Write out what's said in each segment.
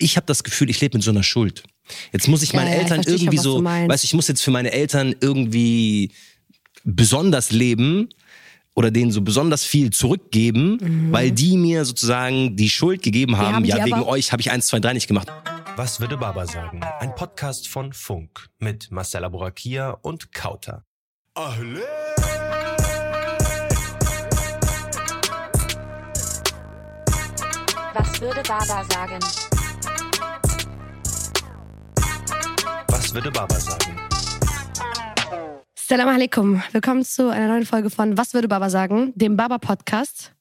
ich habe das Gefühl, ich lebe mit so einer Schuld. Jetzt muss ich Ja, meinen ja, ich Eltern schon, irgendwie du so, weißt du, ich muss jetzt für meine Eltern irgendwie besonders leben oder denen so besonders viel zurückgeben, weil die mir sozusagen die Schuld gegeben haben. Mhm. haben ja, wegen euch habe ich eins, zwei, drei nicht gemacht. Was würde Baba sagen? Ein Podcast von Funk mit Marcella Borakia und Kauter. Was würde Baba sagen? Was würde Baba sagen? Salam alaikum. Willkommen zu einer neuen Folge von Was würde Baba sagen? Dem Baba Podcast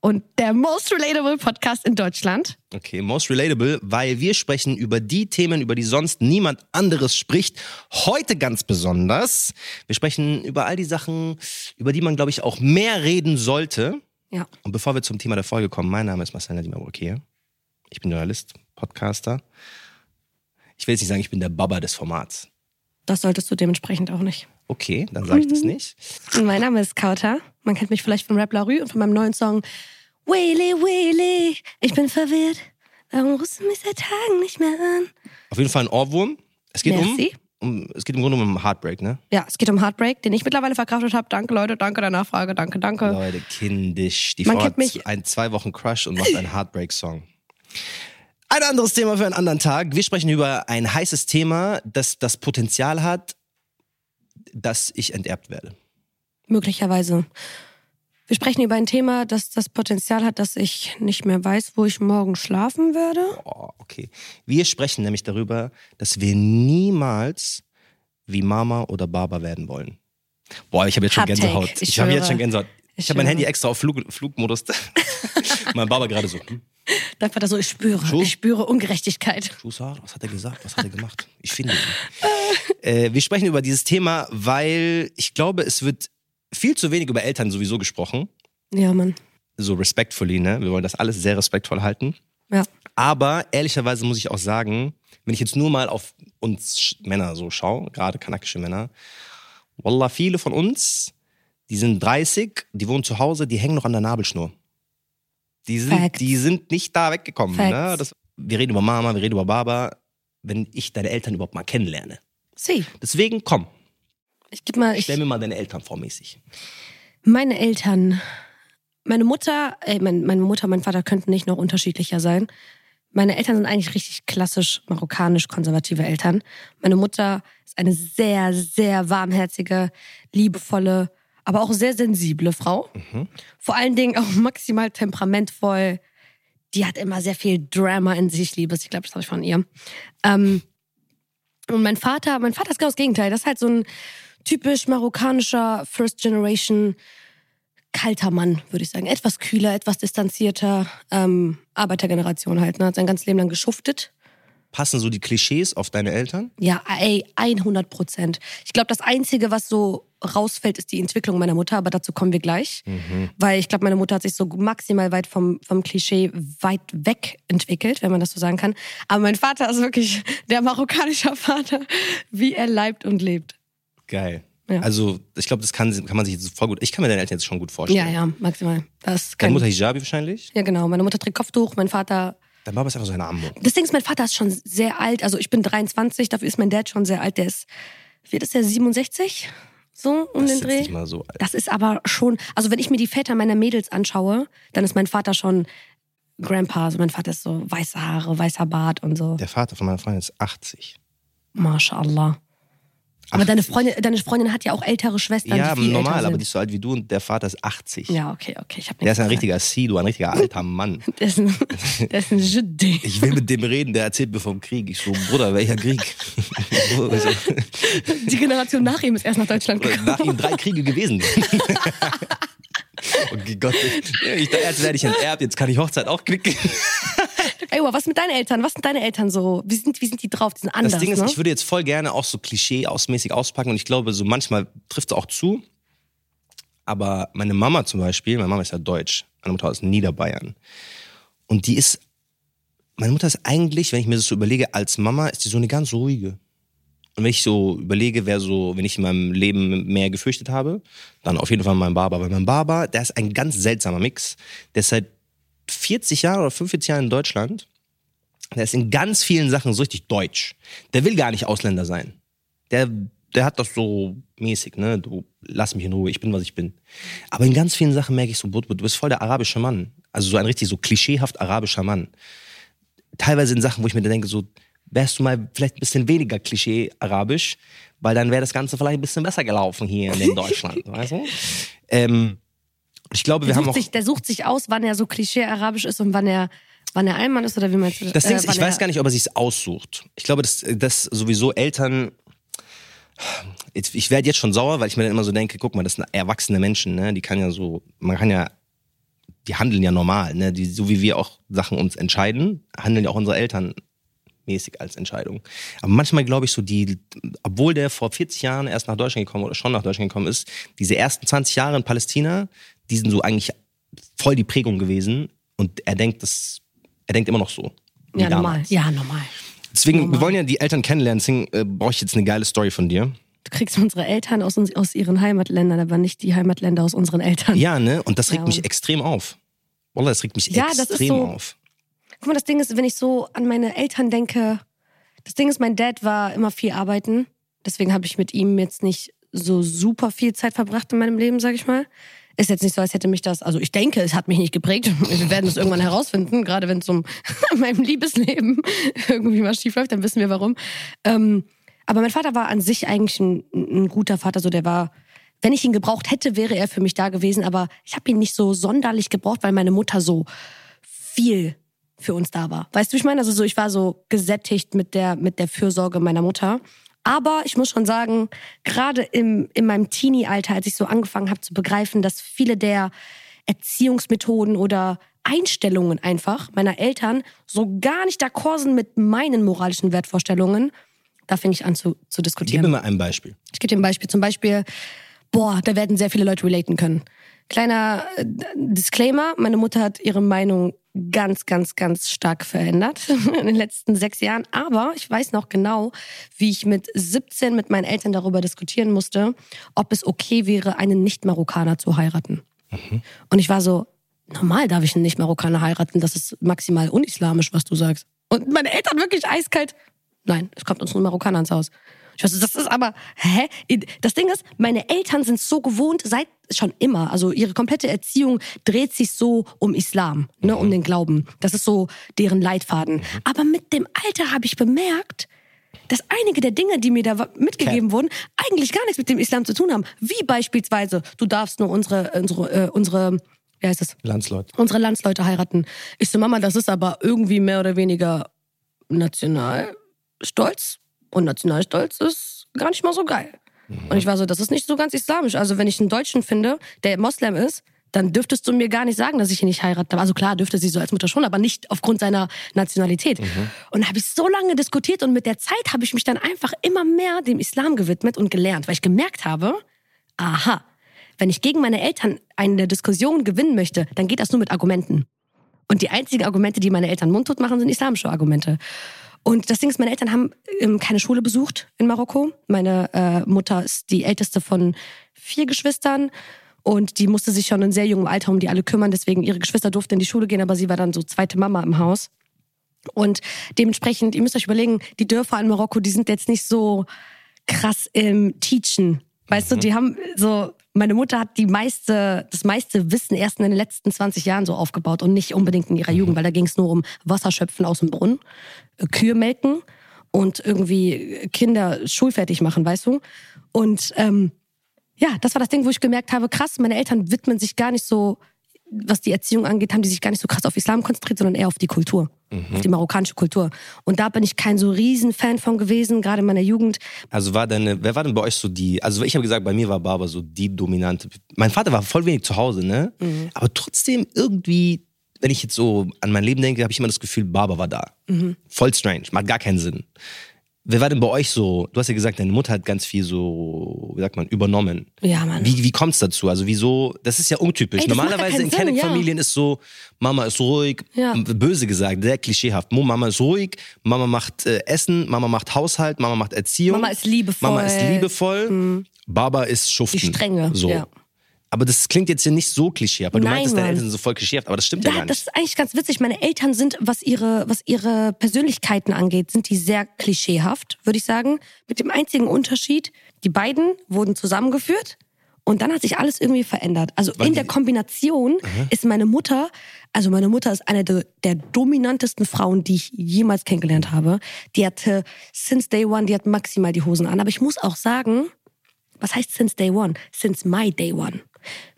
und der most relatable Podcast in Deutschland. Okay, most relatable, weil wir sprechen über die Themen, über die sonst niemand anderes spricht. Heute ganz besonders. Wir sprechen über all die Sachen, über die man, glaube ich, auch mehr reden sollte. Ja. Und bevor wir zum Thema der Folge kommen, mein Name ist Marcel Nadim okay. Ich bin Journalist, Podcaster. Ich will jetzt nicht sagen, ich bin der Baba des Formats. Das solltest du dementsprechend auch nicht. Okay, dann sage ich das nicht. Und mein Name ist Kauter. Man kennt mich vielleicht von Rap La Rue und von meinem neuen Song Willy Willy. Ich bin verwirrt. Warum rufst du mich seit Tagen nicht mehr an? Auf jeden Fall ein Ohrwurm. Es geht um, Merci. um, es geht im Grunde um Heartbreak, ne? Ja, es geht um Heartbreak, den ich mittlerweile verkraftet habe. Danke, Leute. Danke der Nachfrage. Danke, danke. Leute, kindisch. Die Man Frau hat mich- ein zwei Wochen Crush und macht einen Heartbreak-Song. Ein anderes Thema für einen anderen Tag. Wir sprechen über ein heißes Thema, das das Potenzial hat, dass ich enterbt werde. Möglicherweise. Wir sprechen über ein Thema, das das Potenzial hat, dass ich nicht mehr weiß, wo ich morgen schlafen werde. Oh, okay. Wir sprechen nämlich darüber, dass wir niemals wie Mama oder Baba werden wollen. Boah, ich habe jetzt schon Gänsehaut. ich Ich, habe jetzt schon Gänsehaut. Ich, Ich habe mein. Handy extra auf Flug, Flugmodus. mein Baba gerade so. Hm? Dann war das so, ich spüre, Schuh? ich spüre Ungerechtigkeit. Schusar, was hat er gesagt? Was hat er gemacht? Ich finde ihn. äh, wir sprechen über dieses Thema, weil ich glaube, es wird viel zu wenig über Eltern sowieso gesprochen. Ja, Mann. So respectfully, ne? Wir wollen das alles sehr respektvoll halten. Ja. Aber ehrlicherweise muss ich auch sagen, wenn ich jetzt nur mal auf uns Männer so schaue, gerade kanakische Männer, Wallah, viele von uns, die sind 30, die wohnen zu Hause, die hängen noch an der Nabelschnur. Die sind, Facts. die sind nicht da weggekommen. Ne? Das, wir reden über Mama, wir reden über Baba, wenn ich deine Eltern überhaupt mal kennenlerne. Sie. Deswegen komm, Ich gebe mal, ich, stell mir mal deine Eltern vor mäßig. meine Eltern, meine Mutter, äh, mein, meine Mutter, mein Vater könnten nicht noch unterschiedlicher sein. Meine Eltern sind eigentlich richtig klassisch marokkanisch konservative Eltern. Meine Mutter ist eine sehr, sehr warmherzige, liebevolle, aber auch sehr sensible Frau. Vor allen Dingen auch maximal temperamentvoll. Die hat immer sehr viel Drama in sich, ich liebe es. Ich glaube, das habe ich von ihr. Ähm, und mein Vater, mein Vater ist genau das Gegenteil. Das ist halt so ein typisch marokkanischer First Generation kalter Mann, würde ich sagen. Etwas kühler, etwas distanzierter, ähm, Arbeitergeneration halt. Ne? Hat sein ganzes Leben lang geschuftet. Passen so die Klischees auf deine Eltern? Ja, ey, 100 Prozent. Ich glaube, das Einzige, was so rausfällt, ist die Entwicklung meiner Mutter, aber dazu kommen wir gleich. Weil ich glaube, meine Mutter hat sich so maximal weit vom, vom Klischee weit weg entwickelt, wenn man das so sagen kann. Aber mein Vater ist wirklich der marokkanische Vater, wie er leibt und lebt. Geil. Ja. Also, ich glaube, das kann, kann man sich jetzt voll gut. Ich kann mir deine Eltern jetzt schon gut vorstellen. Ja, ja, maximal. Das Deine Mutter Hijabi wahrscheinlich? ja, genau. Meine Mutter trägt Kopftuch, mein Vater Dein Baba ist einfach so eine Ammo. Das Ding ist, mein Vater ist schon sehr alt. Also ich bin 23, dafür ist mein Dad schon sehr alt. Der ist, wie alt ist der, 67? So um Das den ist Dreh. nicht mal so alt. Das ist aber schon, also wenn ich mir die Väter meiner Mädels anschaue, dann ist mein Vater schon Grandpa. Also mein Vater ist so weiße Haare, weißer Bart und so. Der Vater von meiner Freundin ist 80. Mashallah. Aber deine 80. Freundin, deine Freundin hat ja auch ältere Schwestern, Ja, die normal, aber die ist so alt wie du und der Vater ist 80. Ja, okay, okay. Ich hab Der ist ein richtiger Sido, ein richtiger alter Mann. Der ist ein, der ist ein Jedi. Ich will mit dem reden, der erzählt mir vom Krieg. Ich so, Bruder, welcher Krieg? so, Die Generation nach ihm ist erst nach Deutschland gekommen. nach ihm drei Kriege gewesen. okay, Gott, ich jetzt werde ich enterbt, jetzt kann ich Hochzeit auch klicken. Ey, was mit deinen Eltern? Was sind deine Eltern so? Wie sind, wie sind die drauf? Die sind anders, Das Ding ist, ne? ich würde jetzt voll gerne auch so klischee-ausmäßig auspacken und ich glaube, so manchmal trifft es auch zu. Aber meine Mama zum Beispiel, meine Mama ist ja deutsch, meine Mutter aus Niederbayern. Und die ist, meine Mutter ist eigentlich, wenn ich mir das so überlege, als Mama ist die so eine ganz ruhige. Und wenn ich so überlege, wer so, wenn ich in meinem Leben mehr gefürchtet habe, dann auf jeden Fall mein Baba. Weil mein Baba, der ist ein ganz seltsamer Mix. Der ist seit 40 Jahren oder 45 Jahren in Deutschland. der ist in ganz vielen Sachen so richtig deutsch. Der will gar nicht Ausländer sein. Der, der hat das so mäßig, ne? Du lass mich in Ruhe, ich bin, was ich bin. Aber in ganz vielen Sachen merke ich so, du bist voll der arabische Mann. Also so ein richtig so klischeehaft arabischer Mann. Teilweise in Sachen, wo ich mir denke, so, wärst du mal vielleicht ein bisschen weniger klischee-arabisch, weil dann wäre das Ganze vielleicht ein bisschen besser gelaufen hier in Deutschland, weißt du? Ähm, ich glaube, wir Der haben sucht, auch. sich, der sucht sich aus, wann er so klischee-arabisch ist und wann er, wann er Allmann ist oder wie meinst du Das Ding ist, ich weiß gar nicht, ob er sich's aussucht. Ich glaube, dass, dass sowieso Eltern. Jetzt, ich werde jetzt schon sauer, weil ich mir dann immer so denke, guck mal, das sind erwachsene Menschen, ne? Die kann ja so, man kann ja, die handeln ja normal, ne? Die, so wie wir auch Sachen uns entscheiden, handeln ja auch unsere Eltern mäßig als Entscheidung. Aber manchmal glaube ich so, die, obwohl der vor 40 Jahren erst nach Deutschland gekommen oder schon nach Deutschland gekommen ist, diese ersten 20 Jahre in Palästina, die sind so eigentlich voll die Prägung gewesen und er denkt das, er denkt immer noch so. Ja, normal. Ja, normal. Deswegen, wir Normal. wollen ja die Eltern kennenlernen, deswegen äh, brauche ich jetzt eine geile Story von dir. Du kriegst unsere Eltern aus, uns, aus ihren Heimatländern, aber nicht die Heimatländer aus unseren Eltern. Ja, ne? Und das regt Ja, mich extrem auf. Wallah, das regt mich Ja, extrem so- auf. Guck mal, das Ding ist, wenn ich so an meine Eltern denke, das Ding ist, mein Dad war immer viel arbeiten. Deswegen habe ich mit ihm jetzt nicht so super viel Zeit verbracht in meinem Leben, sag ich mal. Ist jetzt nicht so, als hätte mich das, also ich denke, es hat mich nicht geprägt. Wir werden es irgendwann herausfinden, gerade wenn es um meinem Liebesleben irgendwie mal schief läuft, dann wissen wir warum. Ähm, aber mein Vater war an sich eigentlich ein, ein guter Vater, so der war, wenn ich ihn gebraucht hätte, wäre er für mich da gewesen, aber ich habe ihn nicht so sonderlich gebraucht, weil meine Mutter so viel für uns da war. Weißt du, ich meine? Also so, ich war so gesättigt mit der, mit der Fürsorge meiner Mutter. Aber ich muss schon sagen, gerade im, in meinem Teenie-Alter, als ich so angefangen habe zu begreifen, dass viele der Erziehungsmethoden oder Einstellungen einfach meiner Eltern so gar nicht d'accord sind mit meinen moralischen Wertvorstellungen, da fing ich an zu, zu Gib diskutieren. mir mal ein Beispiel. Ich gebe dir ein Beispiel. Zum Beispiel, boah, da werden sehr viele Leute relaten können. Kleiner äh, Disclaimer, meine Mutter hat ihre Meinung ganz, ganz, ganz stark verändert in den letzten sechs Jahren. Aber ich weiß noch genau, wie ich mit 17 mit meinen Eltern darüber diskutieren musste, ob es okay wäre, einen Nicht-Marokkaner zu heiraten. Und ich war so, normal darf ich einen Nicht-Marokkaner heiraten, das ist maximal unislamisch, was du sagst. Und meine Eltern wirklich eiskalt, nein, es kommt uns nur ein Marokkaner ins Haus. Ich weiß, das ist aber, hä? Das Ding ist, meine Eltern sind so gewohnt, seit schon immer, also ihre komplette Erziehung dreht sich so um Islam, ne, um den Glauben. Das ist so deren Leitfaden. Aber mit dem Alter habe ich bemerkt, dass einige der Dinge, die mir da mitgegeben wurden, eigentlich gar nichts mit dem Islam zu tun haben. Wie beispielsweise, du darfst nur unsere, unsere, äh, unsere, wie heißt das? Landsleute. unsere Landsleute heiraten. Ich so, Mama, das ist aber irgendwie mehr oder weniger Nationalstolz. Und Nationalstolz ist gar nicht mal so geil. Und ich war so, das ist nicht so ganz islamisch. Also wenn ich einen Deutschen finde, der Moslem ist, dann dürftest du mir gar nicht sagen, dass ich ihn nicht heirate. Also klar, dürfte sie so als Mutter schon, aber nicht aufgrund seiner Nationalität. Und da habe ich so lange diskutiert und mit der Zeit habe ich mich dann einfach immer mehr dem Islam gewidmet und gelernt, weil ich gemerkt habe, aha, wenn ich gegen meine Eltern eine Diskussion gewinnen möchte, dann geht das nur mit Argumenten. Und die einzigen Argumente, die meine Eltern mundtot machen, sind islamische Argumente. Und das Ding ist, meine Eltern haben ähm, keine Schule besucht in Marokko. Meine äh, Mutter ist die älteste von vier Geschwistern und die musste sich schon in sehr jungem Alter um die alle kümmern. Deswegen ihre Geschwister durften in die Schule gehen, aber sie war dann so zweite Mama im Haus. Und dementsprechend, ihr müsst euch überlegen, die Dörfer in Marokko, die sind jetzt nicht so krass im Teachen. Weißt du, die haben so, meine Mutter hat die meiste, das meiste Wissen erst in den letzten 20 Jahren so aufgebaut und nicht unbedingt in ihrer Jugend, weil da ging es nur um Wasserschöpfen aus dem Brunnen, äh, Kühe melken und irgendwie Kinder schulfertig machen, weißt du? Und ähm, ja, das war das Ding, wo ich gemerkt habe, krass, meine Eltern widmen sich gar nicht so, was die Erziehung angeht, haben die sich gar nicht so krass auf Islam konzentriert, sondern eher auf die Kultur, auf die marokkanische Kultur. Und da bin ich kein so riesen Fan von gewesen, gerade in meiner Jugend. Also war deine, wer war denn bei euch so die, also ich habe gesagt, bei mir war Baba so die dominante. Mein Vater war voll wenig zu Hause, ne? Mhm. Aber trotzdem irgendwie, wenn ich jetzt so an mein Leben denke, habe ich immer das Gefühl, Baba war da. Mhm. Voll strange, macht gar keinen Sinn. Wer war denn bei euch so? Du hast ja gesagt, deine Mutter hat ganz viel so, wie sagt man, übernommen. Ja, Mann. Wie, wie kommt's dazu? Also wieso? Das ist ja untypisch. Ey, Normalerweise in Kenneck-Familien ist so, Mama ist ruhig, Ja. böse gesagt, sehr klischeehaft. Mama ist ruhig, Mama macht äh, Essen, Mama macht Haushalt, Mama macht Erziehung. Mama ist liebevoll. Mhm. Mama ist liebevoll. Baba ist schuften. Die Strenge, So. ja. Aber das klingt jetzt ja nicht so klischeehaft, weil du Nein, meintest, deine. Eltern sind so voll klischeehaft, aber das stimmt ja, Ja, gar das nicht. ist eigentlich ganz witzig. Meine Eltern sind, was ihre, was ihre Persönlichkeiten angeht, sind die sehr klischeehaft, würde ich sagen. Mit dem einzigen Unterschied, die beiden wurden zusammengeführt und dann hat sich alles irgendwie verändert. Also Weil in der Kombination ist meine Mutter, also meine Mutter ist eine der, der dominantesten Frauen, die ich jemals kennengelernt habe. Die hatte since day one, die hat maximal die Hosen an. Aber ich muss auch sagen, was heißt since day one? Since my day one.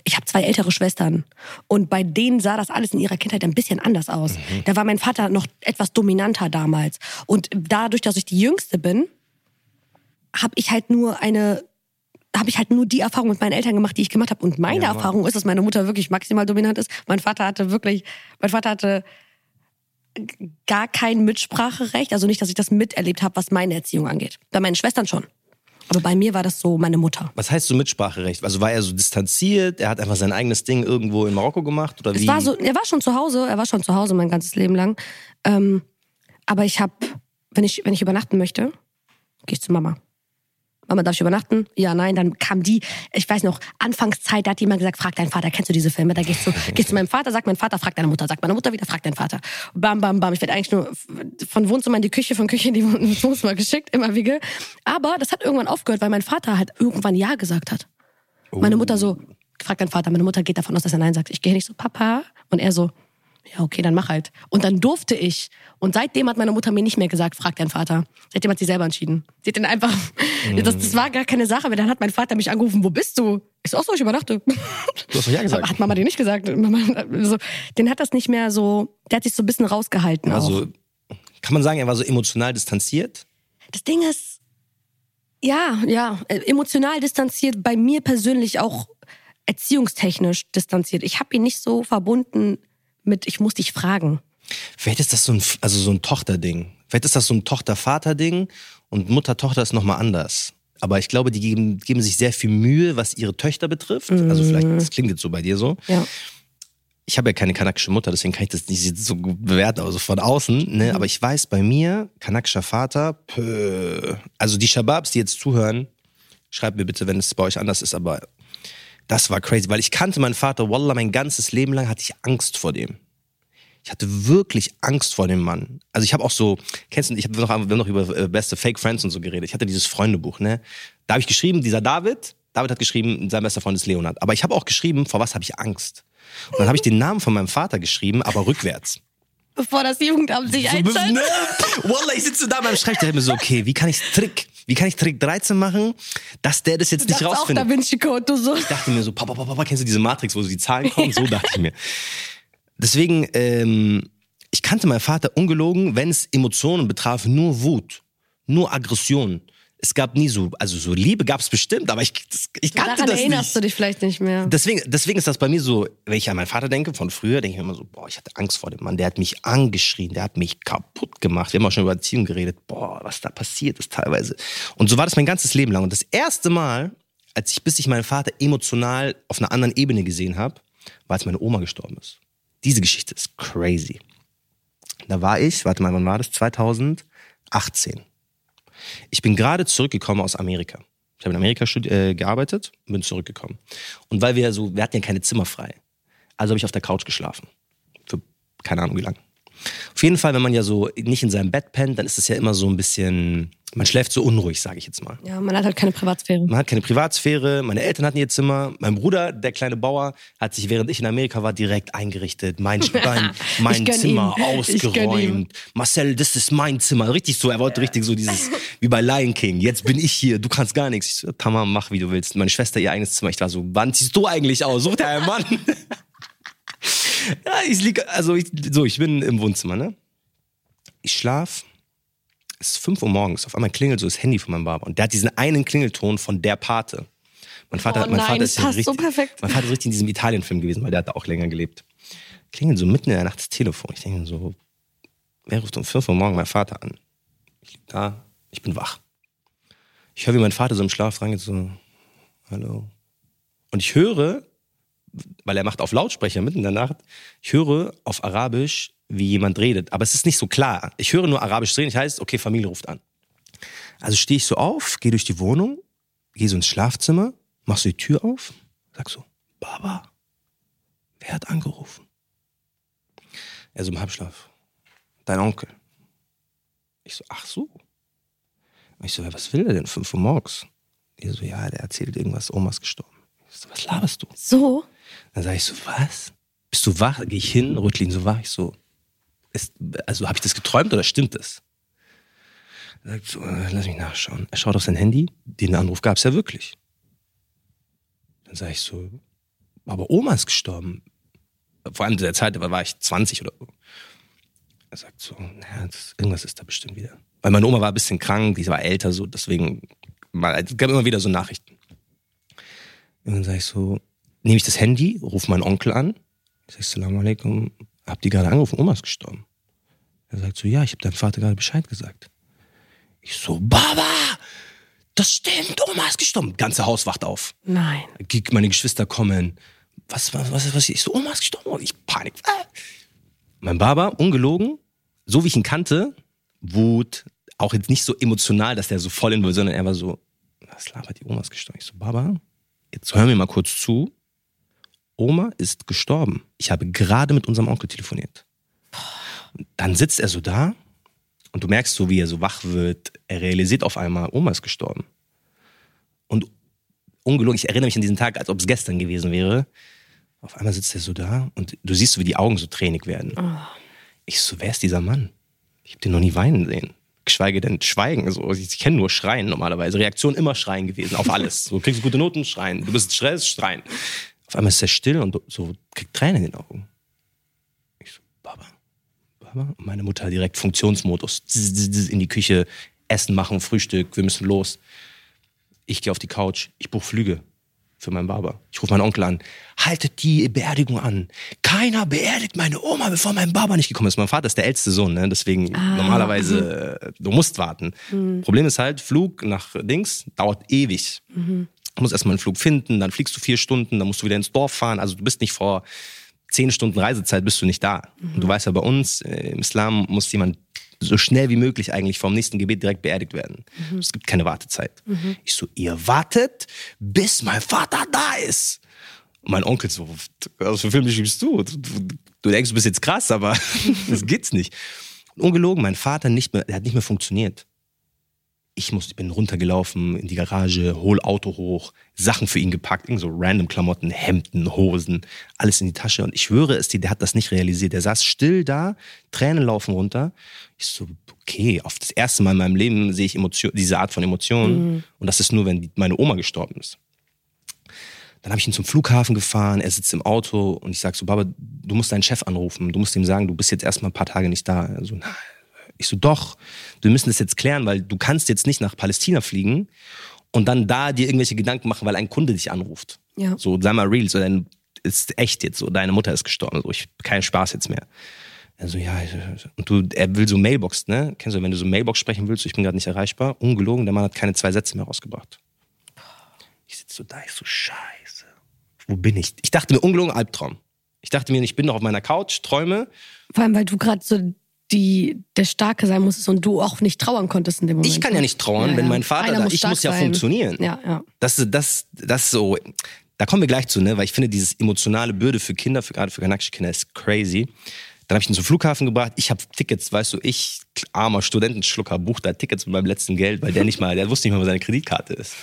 Ich habe zwei ältere Schwestern und bei denen sah das alles in ihrer Kindheit ein bisschen anders aus. Da war mein Vater noch etwas dominanter damals und dadurch, dass ich die Jüngste bin, habe ich halt nur eine habe ich halt nur die Erfahrung mit meinen Eltern gemacht, die ich gemacht habe. Und meine Ja. Erfahrung ist, dass meine Mutter wirklich maximal dominant ist. Mein Vater hatte wirklich, mein Vater hatte gar kein Mitspracherecht. Also nicht, dass ich das miterlebt habe, was meine Erziehung angeht. Bei meinen Schwestern schon. Aber bei mir war das so meine Mutter. Was heißt so Mitspracherecht? Also war er so distanziert, er hat einfach sein eigenes Ding irgendwo in Marokko gemacht oder wie? Es war so, er war schon zu Hause, er war schon zu Hause mein ganzes Leben lang. Ähm, aber ich habe, wenn ich, wenn ich übernachten möchte, gehe ich zu Mama. Mama, darf ich übernachten? Ja, nein. Dann kam die, ich weiß noch, Anfangszeit, da hat die immer gesagt, frag deinen Vater, kennst du diese Filme? Da gehst du, gehst zu meinem Vater, sagt mein Vater, frag deine Mutter, sagt meine Mutter wieder, frag deinen Vater. Bam, bam, bam. Ich werde eigentlich nur von Wohnzimmer in die Küche, von Küche in die Wohnzimmer geschickt, immer wieder. Aber das hat irgendwann aufgehört, weil mein Vater halt irgendwann Ja gesagt hat. Meine Mutter so, frag deinen Vater, meine Mutter geht davon aus, dass er Nein sagt. Ich gehe nicht so, Papa. Und er so, ja, okay, dann mach halt. Und dann durfte ich. Und seitdem hat meine Mutter mir nicht mehr gesagt, frag deinen Vater. Seitdem hat sie selber entschieden. Sie hat den einfach, das, das war gar keine Sache, weil dann hat mein Vater mich angerufen, wo bist du? Ich so, ach so, ich übernachte. Du hast doch ja gesagt. Hat Mama dir nicht gesagt. Mama, so, den hat das nicht mehr so, der hat sich so ein bisschen rausgehalten. auch. Also kann man sagen, er war so emotional distanziert? Das Ding ist, ja, ja, emotional distanziert, bei mir persönlich auch erziehungstechnisch distanziert. Ich habe ihn nicht so verbunden mit, ich muss dich fragen. Vielleicht ist das so ein, also so ein Tochterding. Vielleicht ist das so ein Tochter-Vater-Ding und Mutter-Tochter ist nochmal anders. Aber ich glaube, die geben, geben sich sehr viel Mühe, was ihre Töchter betrifft. Also vielleicht, das klingt jetzt so bei dir so. Ja. Ich habe ja keine kanakische Mutter, deswegen kann ich das nicht so gut bewerten, also von außen. Ne? Aber ich weiß bei mir, kanakischer Vater, pö. also die Shababs, die jetzt zuhören, schreibt mir bitte, wenn es bei euch anders ist, aber das war crazy, weil ich kannte meinen Vater, Wallah, mein ganzes Leben lang hatte ich Angst vor dem. Ich hatte wirklich Angst vor dem Mann. Also ich habe auch so, kennst du, ich habe noch, wir haben noch über äh, beste Fake Friends und so geredet. Ich hatte dieses Freundebuch, ne? Da habe ich geschrieben, dieser David, David hat geschrieben, sein bester Freund ist Leonard. Aber ich habe auch geschrieben, vor was habe ich Angst? Und dann habe ich den Namen von meinem Vater geschrieben, aber rückwärts. Bevor das Jugendamt sich einschaltet. ne? Wallah, ich sitze da beim Schreibtisch, dachte mir so, okay, wie kann ich Trick, wie kann ich Trick 13 machen, dass der das jetzt nicht Das ist auch rausfindet? Da Vinci Code, du so. Ich dachte mir so, Papa, Papa, Papa, kennst du diese Matrix, wo so die Zahlen kommen? So dachte ich mir. Deswegen, ähm, ich kannte meinen Vater ungelogen, wenn es Emotionen betraf, nur Wut, nur Aggression. Es gab nie so, also so Liebe gab es bestimmt, aber ich, das, ich kannte Daran das erinnerst nicht. du dich vielleicht nicht mehr. Deswegen, deswegen ist das bei mir so, wenn ich an meinen Vater denke, von früher, denke ich mir immer so, boah, ich hatte Angst vor dem Mann, der hat mich angeschrien, der hat mich kaputt gemacht. Wir haben auch schon über Erziehung geredet, boah, was da passiert ist teilweise. Und so war das mein ganzes Leben lang. Und das erste Mal, als ich, bis ich meinen Vater emotional auf einer anderen Ebene gesehen habe, war, als meine Oma gestorben ist. Diese Geschichte ist crazy. Da war ich, warte mal, wann war das? 2018. Ich bin gerade zurückgekommen aus Amerika. Ich habe in Amerika äh, gearbeitet und bin zurückgekommen. Und weil wir so, wir hatten ja keine Zimmer frei. Also habe ich auf der Couch geschlafen. Für keine Ahnung wie lang. Auf jeden Fall, wenn man ja so nicht in seinem Bett pennt, dann ist es ja immer so ein bisschen, man schläft so unruhig, sage ich jetzt mal. Ja, man hat halt keine Privatsphäre. Man hat keine Privatsphäre, meine Eltern hatten ihr Zimmer, mein Bruder, der kleine Bauer, hat sich, während ich in Amerika war, direkt eingerichtet, mein, mein, mein Zimmer ihm. Ausgeräumt. Marcel, das ist mein Zimmer. Richtig so, er wollte richtig so dieses, wie bei Lion King, jetzt bin ich hier, du kannst gar nichts. Ich so, Tamam, mach wie du willst. Meine Schwester ihr eigenes Zimmer. Ich war so, wann ziehst du eigentlich aus? Such dir einen Mann. ja, ich lieg, also ich, so, ich bin im Wohnzimmer, ne? Ich schlaf, ist 5 Uhr morgens, auf einmal klingelt so das Handy von meinem Barber und der hat diesen einen Klingelton von der Pate. Mein Vater, Oh mein nein, Vater das ist ja so richtig, perfekt. mein Vater ist richtig in diesem Italien-Film gewesen, weil der hat da auch länger gelebt. Klingelt so mitten in der Nacht das Telefon. Ich denke so, wer ruft um 5 Uhr morgens meinen Vater an? Ich lieg da, ich bin wach. Ich höre, wie mein Vater so im Schlaf rangeht, so, hallo. Und ich höre, weil er macht auf Lautsprecher mitten in der Nacht, ich höre auf Arabisch, wie jemand redet. Aber es ist nicht so klar. Ich höre nur Arabisch reden, ich heißt, okay, Familie ruft an. Also stehe ich so auf, gehe durch die Wohnung, gehe so ins Schlafzimmer, mach so die Tür auf, sag so, Baba, wer hat angerufen? Er so im Halbschlaf. Dein Onkel. Ich so, ach so. Ich so, ja, was will er denn? Fünf Uhr morgens. Er so, ja, der erzählt irgendwas, Oma ist gestorben. Ich so, was laberst du? So? Dann sage ich so, was? Bist du wach? Gehe ich hin, rüttle ihn so wach. Ich so, ist, also habe ich das geträumt oder stimmt das? Er sagt so, äh, lass mich nachschauen. Er schaut auf sein Handy, den Anruf gab es ja wirklich. Dann sage ich so, aber Oma ist gestorben. Vor allem zu der Zeit, da war ich 20 oder so. Er sagt so, naja, das, irgendwas ist da bestimmt wieder. Weil meine Oma war ein bisschen krank, die war älter, so deswegen, es gab immer wieder so Nachrichten. Und dann sage ich so, nehme ich das Handy, rufe meinen Onkel an. Sage, Salam alaikum, habt ihr gerade angerufen, Oma ist gestorben. Er sagt so, ja, ich habe deinem Vater gerade Bescheid gesagt. Ich so, Baba, das stimmt, Oma ist gestorben. Ganze Haus wacht auf. Nein. Meine Geschwister kommen. Was, was, was, was? Ich so, Oma ist gestorben. Ich Panik. Ah. Mein Baba, ungelogen, so wie ich ihn kannte, Wut, auch jetzt nicht so emotional, dass der so voll in, sondern er war so, was labert die Oma ist gestorben? Ich so, Baba, jetzt hör mir mal kurz zu. Oma ist gestorben. Ich habe gerade mit unserem Onkel telefoniert. Dann sitzt er so da und du merkst so, wie er so wach wird. Er realisiert auf einmal, Oma ist gestorben. Und ungelogen, ich erinnere mich an diesen Tag, als ob es gestern gewesen wäre. Auf einmal sitzt er so da und du siehst so, wie die Augen so tränig werden. Ich so, wer ist dieser Mann? Ich habe den noch nie weinen sehen. Geschweige denn schweigen. So, ich kenne nur Schreien normalerweise. Reaktion immer Schreien gewesen, auf alles. So, kriegst du gute Noten, schreien. Du bist Stress, schreien. Auf einmal ist er still und so kriegt Tränen in den Augen. Ich so, Baba, Baba. Und meine Mutter direkt Funktionsmodus. In die Küche, Essen machen, Frühstück, wir müssen los. Ich gehe auf die Couch, ich buche Flüge für meinen Baba. Ich rufe meinen Onkel an. Haltet die Beerdigung an. Keiner beerdigt meine Oma, bevor mein Baba nicht gekommen ist. Mein Vater ist der älteste Sohn, ne? deswegen normalerweise, äh, du musst warten. Problem ist halt, Flug nach Dings dauert ewig. Du musst erstmal einen Flug finden, dann fliegst du vier Stunden, dann musst du wieder ins Dorf fahren. Also du bist nicht vor zehn Stunden Reisezeit bist du nicht da. Und du weißt ja, bei uns äh, im Islam muss jemand so schnell wie möglich eigentlich vom nächsten Gebet direkt beerdigt werden. Es gibt keine Wartezeit. Ich so, ihr wartet, bis mein Vater da ist. Und mein Onkel so, was für Filme schiebst du? Du, du? du denkst, du bist jetzt krass, aber das geht's nicht. Und ungelogen, mein Vater nicht mehr, der hat nicht mehr funktioniert. Ich, muss, bin runtergelaufen in die Garage, hol Auto hoch, Sachen für ihn gepackt, irgend so random Klamotten, Hemden, Hosen, alles in die Tasche. Und ich schwöre es dir, der hat das nicht realisiert. Der saß still da, Tränen laufen runter. Ich so, okay, auf das erste Mal in meinem Leben sehe ich Emotion, diese Art von Emotionen. Und das ist nur, wenn die, meine Oma gestorben ist. Dann habe ich ihn zum Flughafen gefahren, er sitzt im Auto und ich sag so, Baba, du musst deinen Chef anrufen, du musst ihm sagen, du bist jetzt erstmal ein paar Tage nicht da. Er so, na, ich so, doch, wir müssen das jetzt klären, weil du kannst jetzt nicht nach Palästina fliegen und dann da dir irgendwelche Gedanken machen, weil ein Kunde dich anruft. Ja. So, sei mal real, so, dein, ist echt jetzt, so, deine Mutter ist gestorben, so, ich, kein Spaß jetzt mehr. Er so, ja, und du, er will so Mailbox, ne? Kennst du, wenn du so Mailbox sprechen willst, ich bin gerade nicht erreichbar, ungelogen, der Mann hat keine zwei Sätze mehr rausgebracht. Ich sitze so da, ich so, scheiße. Wo bin ich? Ich dachte mir, ungelogen Albtraum. Ich dachte mir, ich bin noch auf meiner Couch, träume. Vor allem, weil du gerade so die, der Starke sein musstest und du auch nicht trauern konntest in dem Moment. Ich kann ja nicht trauern, Ja, wenn ja. mein Vater Einer da, muss ich muss ja sein. funktionieren. Ja, ja. Das, das, das ist so, da kommen wir gleich zu, ne? Weil ich finde, dieses emotionale Bürde für Kinder, für, gerade für kanakische Kinder, ist crazy. Dann habe ich ihn zum Flughafen gebracht. Ich habe Tickets, weißt du, ich, armer Studentenschlucker, buch da Tickets mit meinem letzten Geld, weil der nicht mal, der wusste nicht mal, wo seine Kreditkarte ist.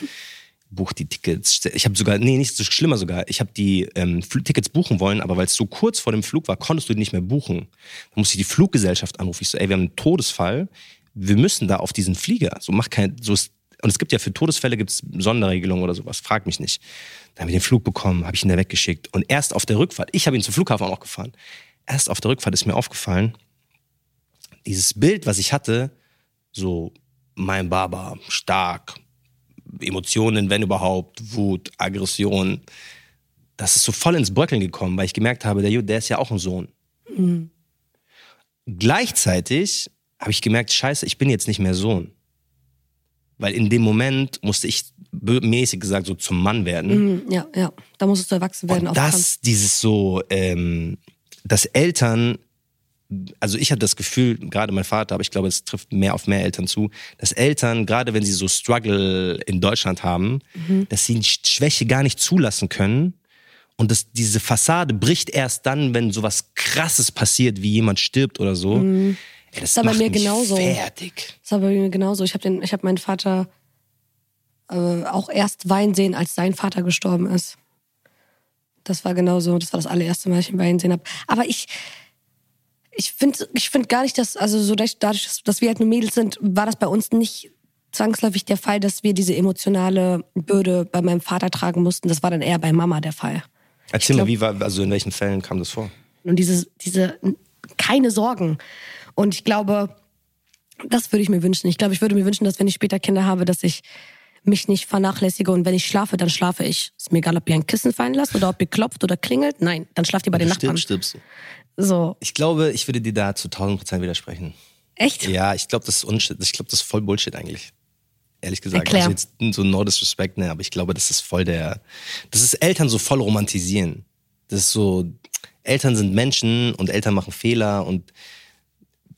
Buch die Tickets. Ich habe sogar, nee, nicht so schlimmer sogar. Ich habe die ähm, Tickets buchen wollen, aber weil es so kurz vor dem Flug war, konntest du die nicht mehr buchen. Dann musste ich die Fluggesellschaft anrufen. Ich so, ey, wir haben einen Todesfall. Wir müssen da auf diesen Flieger. So mach kein, so ist, und es gibt ja für Todesfälle gibt's Sonderregelungen oder sowas. Frag mich nicht. Dann habe ich den Flug bekommen, habe ich ihn da weggeschickt. Und erst auf der Rückfahrt, ich habe ihn zum Flughafen auch gefahren. Erst auf der Rückfahrt ist mir aufgefallen, dieses Bild, was ich hatte, so mein Baba, stark, Emotionen, wenn überhaupt, Wut, Aggression, das ist so voll ins Bröckeln gekommen, weil ich gemerkt habe, der, Ju- der ist ja auch ein Sohn. Gleichzeitig habe ich gemerkt, scheiße, ich bin jetzt nicht mehr Sohn. Weil in dem Moment musste ich mäßig gesagt so zum Mann werden. Mhm, ja, ja. Da musstest du erwachsen werden. Und das, dieses so, ähm, dass Eltern, also ich hatte das Gefühl, gerade mein Vater, aber ich glaube, es trifft mehr auf mehr Eltern zu, dass Eltern, gerade wenn sie so Struggle in Deutschland haben, Mhm. dass sie Sch- Schwäche gar nicht zulassen können Und das, diese Fassade bricht erst dann, wenn sowas krasses passiert, wie jemand stirbt oder so. Ey, das Ist aber macht mir mich genauso. fertig. Das war bei mir genauso. Ich habe habe meinen Vater äh, auch erst weinen sehen, als sein Vater gestorben ist. Das war genauso. Das war das allererste Mal, dass ich ihn weinen sehen habe. Aber ich, ich finde, ich finde gar nicht, dass also so dadurch, dass, dass wir halt nur Mädels sind, war das bei uns nicht zwangsläufig der Fall, dass wir diese emotionale Bürde bei meinem Vater tragen mussten. Das war dann eher bei Mama der Fall. Erzähl glaub- mal, wie war, also in welchen Fällen kam das vor? Und diese, diese, keine Sorgen. Und ich glaube, das würde ich mir wünschen. Ich glaube, ich würde mir wünschen, dass wenn ich später Kinder habe, dass ich mich nicht vernachlässige und wenn ich schlafe, dann schlafe ich. Ist mir egal, ob ihr ein Kissen fallen lasst oder ob ihr klopft oder klingelt. Nein, dann schlaft ihr bei den Nachbarn. stirbst, stirbst du. So, Ich glaube, ich würde dir da zu 1000 Prozent widersprechen. echt? Ja, ich glaube, das ist Unshit. Ich glaube, das ist voll Bullshit eigentlich. Ehrlich gesagt. Erklär. Also jetzt so no disrespect, ne, aber ich glaube, das ist voll der, das ist Eltern so voll romantisieren. Das ist so, Eltern sind Menschen und Eltern machen Fehler und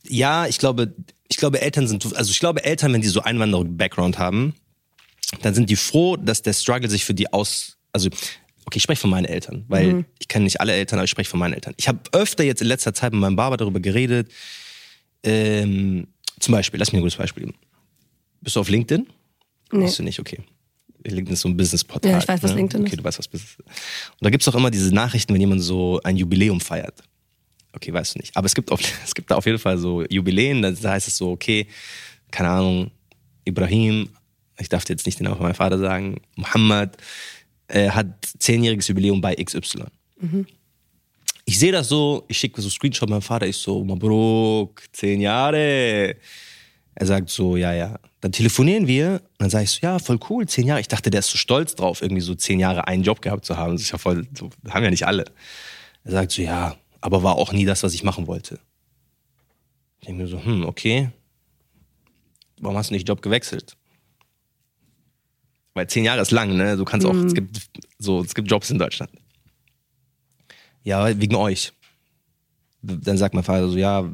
ja, ich glaube, ich glaube, Eltern sind, also ich glaube, Eltern, wenn die so Einwanderung-Background haben, dann sind die froh, dass der Struggle sich für die aus, also okay, ich spreche von meinen Eltern, weil ich kenne nicht alle Eltern, aber ich spreche von meinen Eltern. Ich habe öfter jetzt in letzter Zeit mit meinem Barber darüber geredet. Ähm, zum Beispiel, lass mich ein gutes Beispiel geben. Bist du auf LinkedIn? Nee. Bist du nicht, okay. LinkedIn ist so ein Business-Portal. Ja, ich weiß, was ne? LinkedIn okay, ist. du weißt, was Business ist. Und da gibt's auch immer diese Nachrichten, wenn jemand so ein Jubiläum feiert. Okay, weißt du nicht. Aber es gibt, auf, es gibt da auf jeden Fall so Jubiläen, da heißt es so, okay, keine Ahnung, Ibrahim, ich darf jetzt nicht den Namen von meinem Vater sagen, Muhammad, äh, hat zehnjähriges Jubiläum bei XY. Ich sehe das so, ich schicke so Screenshot meinem Vater, ich so, Mabruk, zehn Jahre. Er sagt so, ja, ja. Dann telefonieren wir und dann sage ich so, ja, voll cool, zehn Jahre. Ich dachte, der ist so stolz drauf, irgendwie so zehn Jahre einen Job gehabt zu haben. Das ist ja voll, so, haben ja nicht alle. Er sagt so, ja, aber war auch nie das, was ich machen wollte. Ich denke mir so, hm, okay. Warum hast du nicht Job gewechselt? Weil zehn Jahre ist lang, ne? Du kannst auch, es gibt so, es gibt Jobs in Deutschland. Ja, wegen euch. Dann sagt mein Vater so, ja,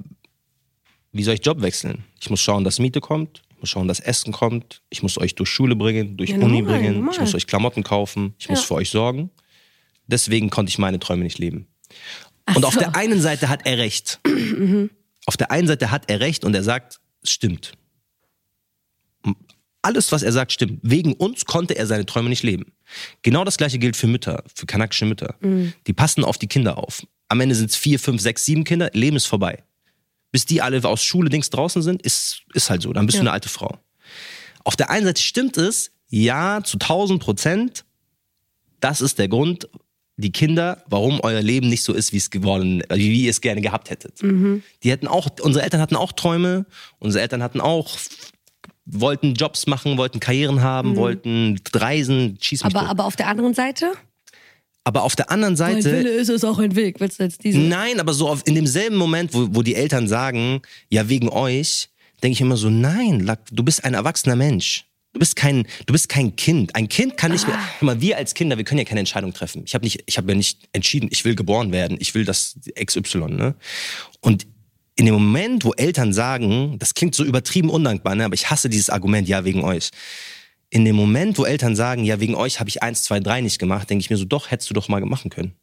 wie soll ich Job wechseln? Ich muss schauen, dass Miete kommt, ich muss schauen, dass Essen kommt, ich muss euch durch Schule bringen, durch Ja, Uni normal, bringen, normal. ich muss euch Klamotten kaufen, ich muss Ja. für euch sorgen. Deswegen konnte ich meine Träume nicht leben. Und auf so. der einen Seite hat er recht. auf der einen Seite hat er recht und er sagt, es stimmt. Alles, was er sagt, stimmt. Wegen uns konnte er seine Träume nicht leben. Genau das gleiche gilt für Mütter, für kanakische Mütter. Die passen auf die Kinder auf. Am Ende sind es vier, fünf, sechs, sieben Kinder, Leben ist vorbei. Bis die alle aus Schule Dings draußen sind, ist, ist halt so. Dann bist du Ja. eine alte Frau. Auf der einen Seite stimmt es, ja, zu 1000 Prozent. Das ist der Grund, die Kinder, warum euer Leben nicht so ist, wie es geworden, äh, wie ihr es gerne gehabt hättet. Die hätten auch, unsere Eltern hatten auch Träume, unsere Eltern hatten auch, wollten Jobs machen, wollten Karrieren haben, wollten reisen, schieß mich Aber, tot. aber auf der anderen Seite? Aber auf der anderen Ein Seite, Wille ist es auch ein Weg. Willst du jetzt diese? Nein, aber so auf, in demselben Moment, wo, wo die Eltern sagen, ja, wegen euch, denke ich immer so, nein, du bist ein erwachsener Mensch. Du bist kein, du bist kein Kind. Ein Kind kann nicht mehr. Guck mal, wir als Kinder, wir können ja keine Entscheidung treffen. Ich habe nicht, ich habe ja nicht entschieden, ich will geboren werden, ich will das XY, ne? Und in dem Moment, wo Eltern sagen, das klingt so übertrieben undankbar, ne? aber ich hasse dieses Argument, ja, wegen euch. In dem Moment, wo Eltern sagen, ja, wegen euch habe ich eins, zwei, drei nicht gemacht, denke ich mir so, doch, hättest du doch mal machen können.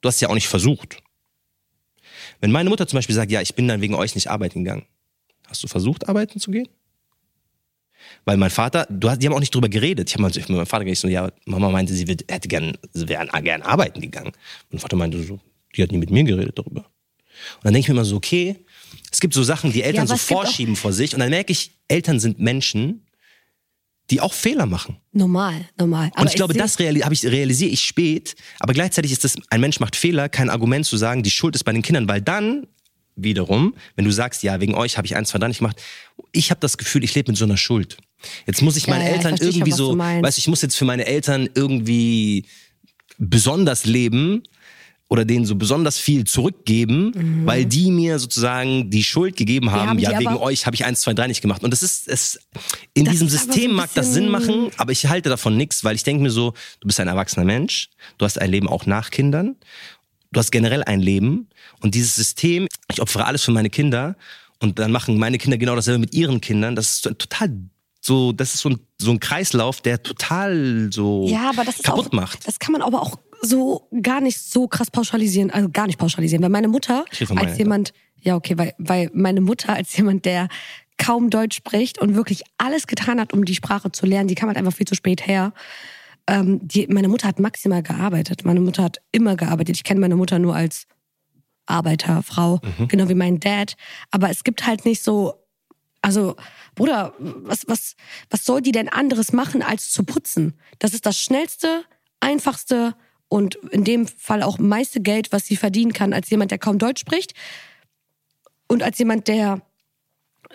Du hast ja auch nicht versucht. Wenn meine Mutter zum Beispiel sagt, ja, ich bin dann wegen euch nicht arbeiten gegangen, hast du versucht, arbeiten zu gehen? Weil mein Vater, du hast, die haben auch nicht drüber geredet. Ich habe mal mit meinem Vater gesagt, so, ja, Mama meinte, sie wird, hätte gern, sie wäre gern arbeiten gegangen. Mein Vater meinte so, die hat nie mit mir geredet darüber. Und dann denke ich mir immer so, okay, es gibt so Sachen, die Eltern aber so vorschieben vor sich. Und dann merke ich, Eltern sind Menschen, die auch Fehler machen. Normal, normal. Und ich glaube, das reali ich, realisiere ich spät. Aber gleichzeitig ist das, ein Mensch macht Fehler, kein Argument zu sagen, die Schuld ist bei den Kindern, weil dann wiederum, wenn du sagst, ja, wegen euch habe ich eins, zwei, drei nicht gemacht, ich habe das Gefühl, ich lebe mit so einer Schuld. Jetzt muss ich Ja, meine ja, ich Eltern schon, irgendwie du so, weißt du, ich muss jetzt für meine Eltern irgendwie besonders leben oder denen so besonders viel zurückgeben, weil die mir sozusagen die Schuld gegeben haben, Mhm. haben ja, wegen euch habe ich eins, zwei, drei nicht gemacht. Und das ist, es, in Das diesem System mag das Sinn machen, aber ich halte davon nichts, weil ich denke mir so, du bist ein erwachsener Mensch, du hast ein Leben auch nach Kindern, du hast generell ein Leben und dieses System, ich opfere alles für meine Kinder und dann machen meine Kinder genau dasselbe mit ihren Kindern, das ist so total so, das ist so ein, so ein Kreislauf, der total so ja, aber das ist kaputt auch, macht. Das kann man aber auch so gar nicht so krass pauschalisieren, also gar nicht pauschalisieren, weil meine Mutter meiner als jemand, ja okay, weil, weil meine Mutter als jemand, der kaum Deutsch spricht und wirklich alles getan hat, um die Sprache zu lernen, die kam halt einfach viel zu spät her. Ähm, die, meine Mutter hat maximal gearbeitet. Meine Mutter hat immer gearbeitet. Ich kenne meine Mutter nur als Arbeiterfrau, genau wie mein Dad. Aber es gibt halt nicht so, also Bruder, was, was, was soll die denn anderes machen, als zu putzen? Das ist das schnellste, einfachste und in dem Fall auch meiste Geld, was sie verdienen kann, als jemand, der kaum Deutsch spricht und als jemand, der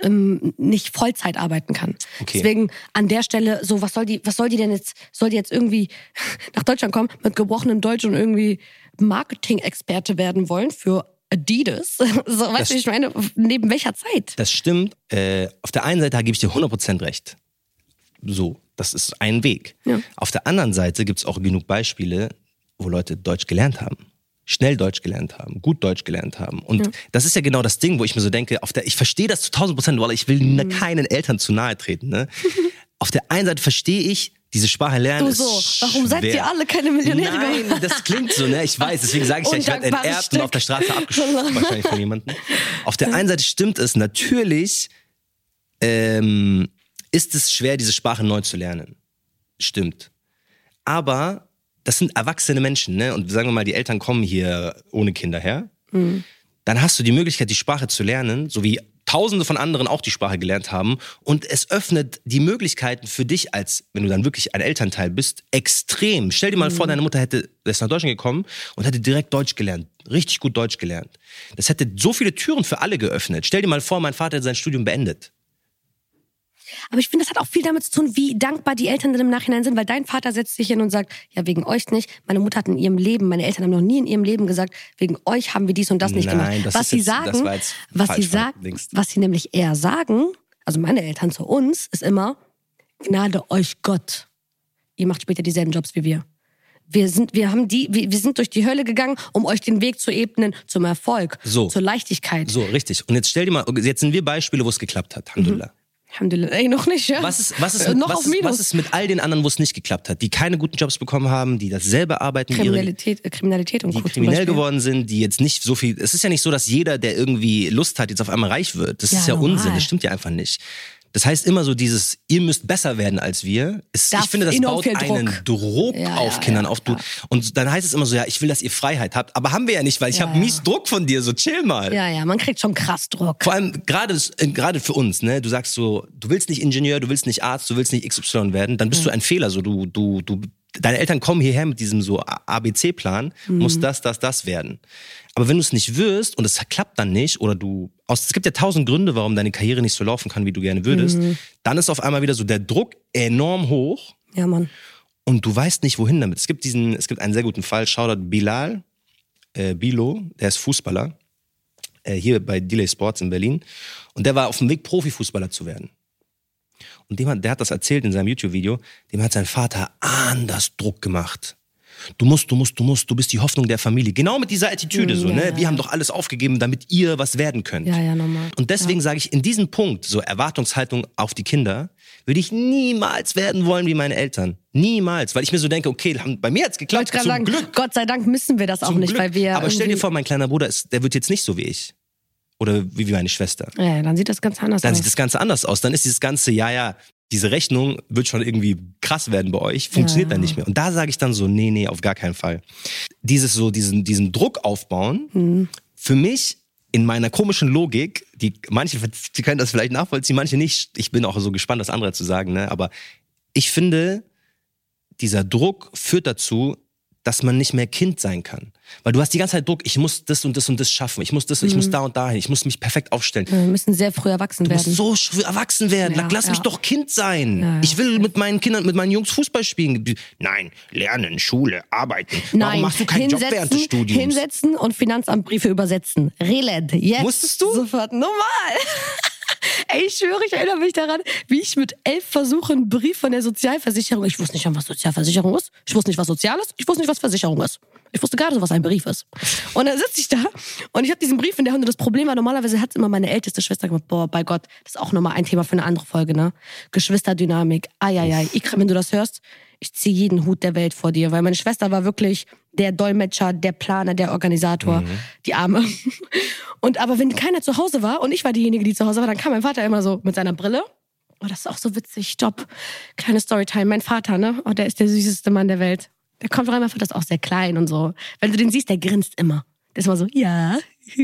ähm, nicht Vollzeit arbeiten kann. Okay. Deswegen an der Stelle so, was soll die, was soll die denn jetzt, soll die jetzt irgendwie nach Deutschland kommen mit gebrochenem Deutsch und irgendwie Marketing-Experte werden wollen für Adidas? So, weißt du, ich meine, neben welcher Zeit? Das stimmt. Äh, auf der einen Seite gebe ich dir 100% recht. So, das ist ein Weg. Ja. Auf der anderen Seite gibt es auch genug Beispiele, wo Leute Deutsch gelernt haben. Schnell Deutsch gelernt haben, gut Deutsch gelernt haben. Und das ist ja genau das Ding, wo ich mir so denke, auf der, ich verstehe das zu 1000 Prozent, weil ich will Mhm. keinen Eltern zu nahe treten. Ne? auf der einen Seite verstehe ich, diese Sprache lernen ist so, warum seid schwer. ihr alle keine Millionäre? Nein, das klingt so, ne? Ich weiß, deswegen sage ich ja, ich werde enterbt und Stück. auf der Straße abgeschossen wahrscheinlich von jemandem. Auf der einen Seite stimmt es, natürlich ähm, ist es schwer, diese Sprache neu zu lernen. Stimmt. Aber das sind erwachsene Menschen, ne? Und sagen wir mal, die Eltern kommen hier ohne Kinder her. Dann hast du die Möglichkeit, die Sprache zu lernen, so wie Tausende von anderen auch die Sprache gelernt haben. Und es öffnet die Möglichkeiten für dich als, wenn du dann wirklich ein Elternteil bist, extrem. Stell dir mal vor, deine Mutter hätte, ist nach Deutschland gekommen und hätte direkt Deutsch gelernt. Richtig gut Deutsch gelernt. Das hätte so viele Türen für alle geöffnet. Stell dir mal vor, mein Vater hätte sein Studium beendet. Aber ich finde, das hat auch viel damit zu tun, wie dankbar die Eltern dann im Nachhinein sind, weil dein Vater setzt sich hin und sagt, ja, wegen euch nicht. Meine Mutter hat in ihrem Leben, meine Eltern haben noch nie in ihrem Leben gesagt, wegen euch haben wir dies und das nicht Nein, gemacht. das was ist sie jetzt- sagen, was sie sagen, was sie nämlich eher sagen, also meine Eltern zu uns, ist immer, Gnade euch Gott. Ihr macht später dieselben Jobs wie wir. Wir sind, wir haben die, wir, wir sind durch die Hölle gegangen, um euch den Weg zu ebnen zum Erfolg, So. zur Leichtigkeit. So, richtig. Und jetzt stell dir mal, jetzt sind wir Beispiele, wo es geklappt hat. Alhamdulillah. Alhamdulillah. Ey, noch nicht, ja? Was ist, was, ist, Äh, noch was, auf ist, Minus. was ist mit all den anderen, wo es nicht geklappt hat, die keine guten Jobs bekommen haben, die dasselbe arbeiten, die, ihre, Kriminalität, äh, Kriminalität und die Co. kriminell geworden sind, die jetzt nicht so viel. Es ist ja nicht so, dass jeder, der irgendwie Lust hat, jetzt auf einmal reich wird. Das Ja, ist ja normal. Unsinn. Das stimmt ja einfach nicht. Das heißt immer so dieses, ihr müsst besser werden als wir. Es, ich finde, das baut einen Druck Ja, auf ja, Kindern ja, auf. Du, Und dann heißt es immer so, ja, ich will, dass ihr Freiheit habt. Aber haben wir ja nicht, weil ich habe mies Druck von dir. So chill mal. Ja, ja, man kriegt schon krass Druck. Vor allem gerade äh, gerade für uns, ne? Du sagst so, du willst nicht Ingenieur, du willst nicht Arzt, du willst nicht XY werden, dann bist du ein Fehler. So du du du deine Eltern kommen hierher mit diesem so ABC-Plan, muss das das das werden. Aber wenn du es nicht wirst und es klappt dann nicht oder du aus es gibt ja tausend Gründe, warum deine Karriere nicht so laufen kann, wie du gerne würdest, dann ist auf einmal wieder so der Druck enorm hoch Ja, Mann. und du weißt nicht wohin damit. Es gibt diesen es gibt einen sehr guten Fall, Shoutout Bilal äh, Bilo, der ist Fußballer äh, hier bei Delay Sports in Berlin. Und der war auf dem Weg, Profifußballer zu werden. Und dem hat, der hat das erzählt in seinem YouTube-Video, dem hat sein Vater anders Druck gemacht. Du musst, du musst, du musst, du bist die Hoffnung der Familie. Genau mit dieser Attitüde, so, Ja, ne? ja. Wir haben doch alles aufgegeben, damit ihr was werden könnt. Ja, ja, normal. Und deswegen sage ich, in diesem Punkt, so Erwartungshaltung auf die Kinder, würde ich niemals werden wollen wie meine Eltern. Niemals. Weil ich mir so denke, okay, bei mir hat's geklappt. Wollte ich gerade Zum sagen, Glück. Gott sei Dank müssen wir das auch Zum nicht, Glück. weil wir. Aber stell dir vor, mein kleiner Bruder ist, der wird jetzt nicht so wie ich. Oder wie, wie meine Schwester. Ja, dann sieht das ganz anders Dann aus. sieht das Ganze anders aus. Dann ist dieses Ganze, ja, ja, diese Rechnung wird schon irgendwie krass werden bei euch, funktioniert Ja. dann nicht mehr. Und da sage ich dann so, nee, nee, auf gar keinen Fall. Dieses so, diesen, diesen Druck aufbauen, Mhm. für mich in meiner komischen Logik, die manche die können das vielleicht nachvollziehen, manche nicht. Ich bin auch so gespannt, das andere zu sagen, ne? Aber ich finde, dieser Druck führt dazu, dass man nicht mehr Kind sein kann. Weil du hast die ganze Zeit Druck, ich muss das und das und das schaffen, ich muss das, ich Mhm. muss da und dahin, ich muss mich perfekt aufstellen. wir müssen sehr früh erwachsen Du musst werden. so früh erwachsen werden. Ja, Lass mich ja. doch Kind sein. Ja. Ich will mit meinen Kindern, mit meinen Jungs Fußball spielen. Nein, lernen, Schule, arbeiten. Warum Nein, machst du keinen Job während des Studiums? Hinsetzen und Finanzamtbriefe übersetzen. Reled, jetzt. Musstest du? Sofort, normal. Ey, ich schwöre, ich erinnere mich daran, wie ich mit elf versuche, einen Brief von der Sozialversicherung. Ich wusste nicht, was Sozialversicherung ist. Ich wusste nicht, was Sozial ist. Ich wusste nicht, was Versicherung ist. Ich wusste gerade so, was ein Brief ist. Und dann sitze ich da und ich habe diesen Brief in der Hand und das Problem war, normalerweise hat immer meine älteste Schwester gemacht, boah, bei Gott, das ist auch nochmal ein Thema für eine andere Folge, ne? Geschwisterdynamik, ai. Ikra, wenn du das hörst, ich ziehe jeden Hut der Welt vor dir, weil meine Schwester war wirklich der Dolmetscher, der Planer, der Organisator, die Arme. Und aber wenn keiner zu Hause war und ich war diejenige, die zu Hause war, dann kam mein Vater immer so mit seiner Brille. Oh, das ist auch so witzig. Stopp. Kleine Storytime. Mein Vater, ne? Oh, der ist der süßeste Mann der Welt. Der kommt rein, mein Vater ist auch sehr klein und so. Wenn du den siehst, der grinst immer. Der ist immer so, ja.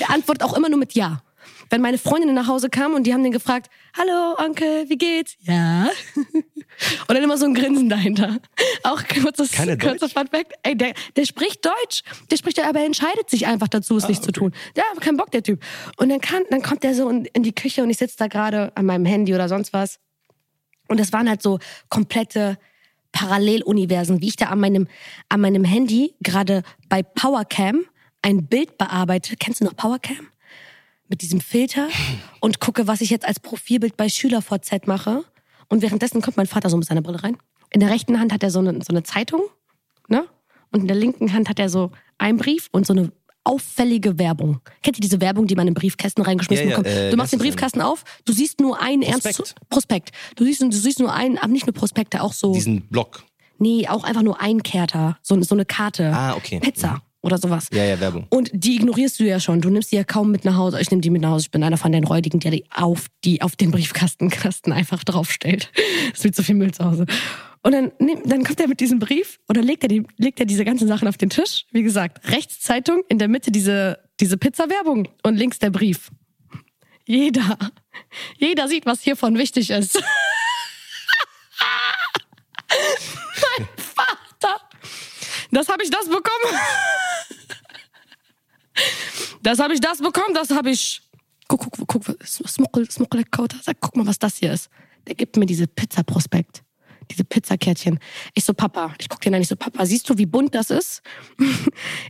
Der antwortet auch immer nur mit Ja. Wenn meine Freundinnen nach Hause kamen und die haben den gefragt, hallo Onkel, wie geht's? Ja. Und dann immer so ein Grinsen dahinter. Auch kurzes, Keine kurzes Fun Fact. Ey, der, der spricht Deutsch. Der spricht, aber er entscheidet sich einfach dazu, es nicht zu tun. Hat keinen Bock, der Typ. Und dann, kann, dann kommt der so in, in die Küche und ich sitze da gerade an meinem Handy oder sonst was. Und das waren halt so komplette Paralleluniversen, wie ich da an meinem, an meinem Handy gerade bei PowerCam ein Bild bearbeite. Kennst du noch PowerCam? Mit diesem Filter und gucke, was ich jetzt als Profilbild bei SchülerVZ mache. Und währenddessen kommt mein Vater so mit seiner Brille rein. In der rechten Hand hat er so eine, so eine Zeitung, ne? Und in der linken Hand hat er so einen Brief und so eine auffällige Werbung. Kennt ihr diese Werbung, die man in Briefkästen reingeschmissen Ja, ja, bekommt? äh, du machst den ist Briefkasten auf, du siehst nur einen Prospekt. ernst Prospekt. Du siehst, du siehst nur einen, aber nicht nur Prospekte, auch so. Diesen Block. Nee, auch einfach nur Einkerter. So, so eine Karte. Ah, okay. Pizza oder sowas. Ja, ja, Werbung. Und die ignorierst du ja schon. Du nimmst die ja kaum mit nach Hause. Ich nehme die mit nach Hause. Ich bin einer von den Räudigen, der die auf, die auf den Briefkastenkasten einfach draufstellt. Es wird zu viel Müll zu Hause. Und dann, dann kommt er mit diesem Brief und dann legt er, die, legt er diese ganzen Sachen auf den Tisch. Wie gesagt, rechts Zeitung, in der Mitte diese, diese Pizza-Werbung und links der Brief. Jeder, jeder sieht, was hiervon wichtig ist. mein Vater. Das habe ich das bekommen. Das habe ich das bekommen, das habe ich. Guck, guck, guck, Smuckel, Smuckel. Sag, guck mal, was das hier ist. Der gibt mir diese Pizza-Prospekt. Diese Pizzakärtchen. Ich so, Papa, ich guck den an, ich so, Papa, siehst du, wie bunt das ist?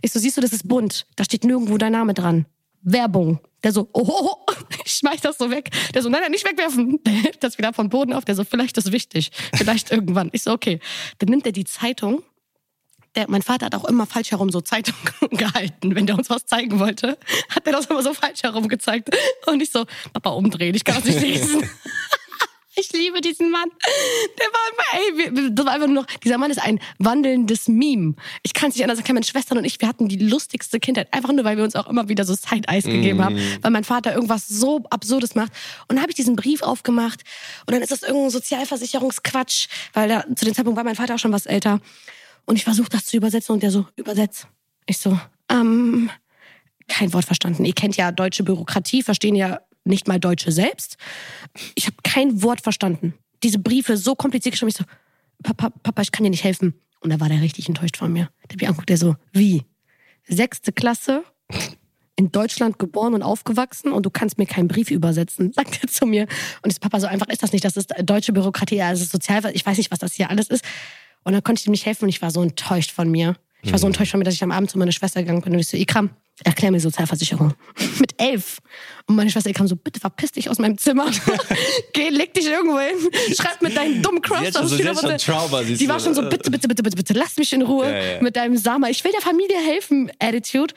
Ich so, siehst du, das ist bunt. Da steht nirgendwo dein Name dran. Werbung. Der so, oh, oh, oh. ich schmeiß das so weg. Der so, nein, nein, nicht wegwerfen. Der hebt das wieder vom Boden auf. Der so, vielleicht ist wichtig. Vielleicht irgendwann. Ich so, okay. Dann nimmt er die Zeitung der, mein Vater hat auch immer falsch herum so Zeitungen gehalten. Wenn der uns was zeigen wollte, hat er das immer so falsch herum gezeigt. Und ich so, Papa, umdrehen, ich kann das nicht lesen. Ich liebe diesen Mann. Der war immer, ey, das war einfach nur noch, dieser Mann ist ein wandelndes Meme. Ich kann es nicht anders erklären. Meine Schwestern und ich, wir hatten die lustigste Kindheit. Einfach nur, weil wir uns auch immer wieder so Side-Eyes gegeben haben. Weil mein Vater irgendwas so Absurdes macht. Und dann habe ich diesen Brief aufgemacht. Und dann ist das irgendein Sozialversicherungsquatsch. Weil da, zu dem Zeitpunkt war mein Vater auch schon was älter. Und ich versuche das zu übersetzen und der so, übersetz. Ich so, ähm, kein Wort verstanden. Ihr kennt ja deutsche Bürokratie, verstehen ja nicht mal Deutsche selbst. Ich habe kein Wort verstanden. Diese Briefe so kompliziert geschrieben. Ich so, Papa, Papa, ich kann dir nicht helfen. Und da war der richtig enttäuscht von mir. Der hat mich anguckt, der so, wie? Sechste Klasse, in Deutschland geboren und aufgewachsen und du kannst mir keinen Brief übersetzen, sagt er zu mir. Und ich so, Papa, so einfach ist das nicht. Das ist deutsche Bürokratie, also Sozial, ich weiß nicht, was das hier alles ist. Und dann konnte ich ihm nicht helfen und ich war so enttäuscht von mir. Ich war so enttäuscht von mir, dass ich am Abend zu meiner Schwester gegangen bin und ich so, Ikram, erklär mir Sozialversicherung. Mit elf. Und meine Schwester Ikram so, bitte verpiss dich aus meinem Zimmer. Geh, leg dich irgendwo hin. Schreib mit deinem dummen Cross. Schon so- schon Trauma, Die war schon so, bitte, bitte, bitte, bitte, bitte, lass mich in Ruhe Ja, ja. mit deinem Sama. Ich will der Familie helfen, Attitude.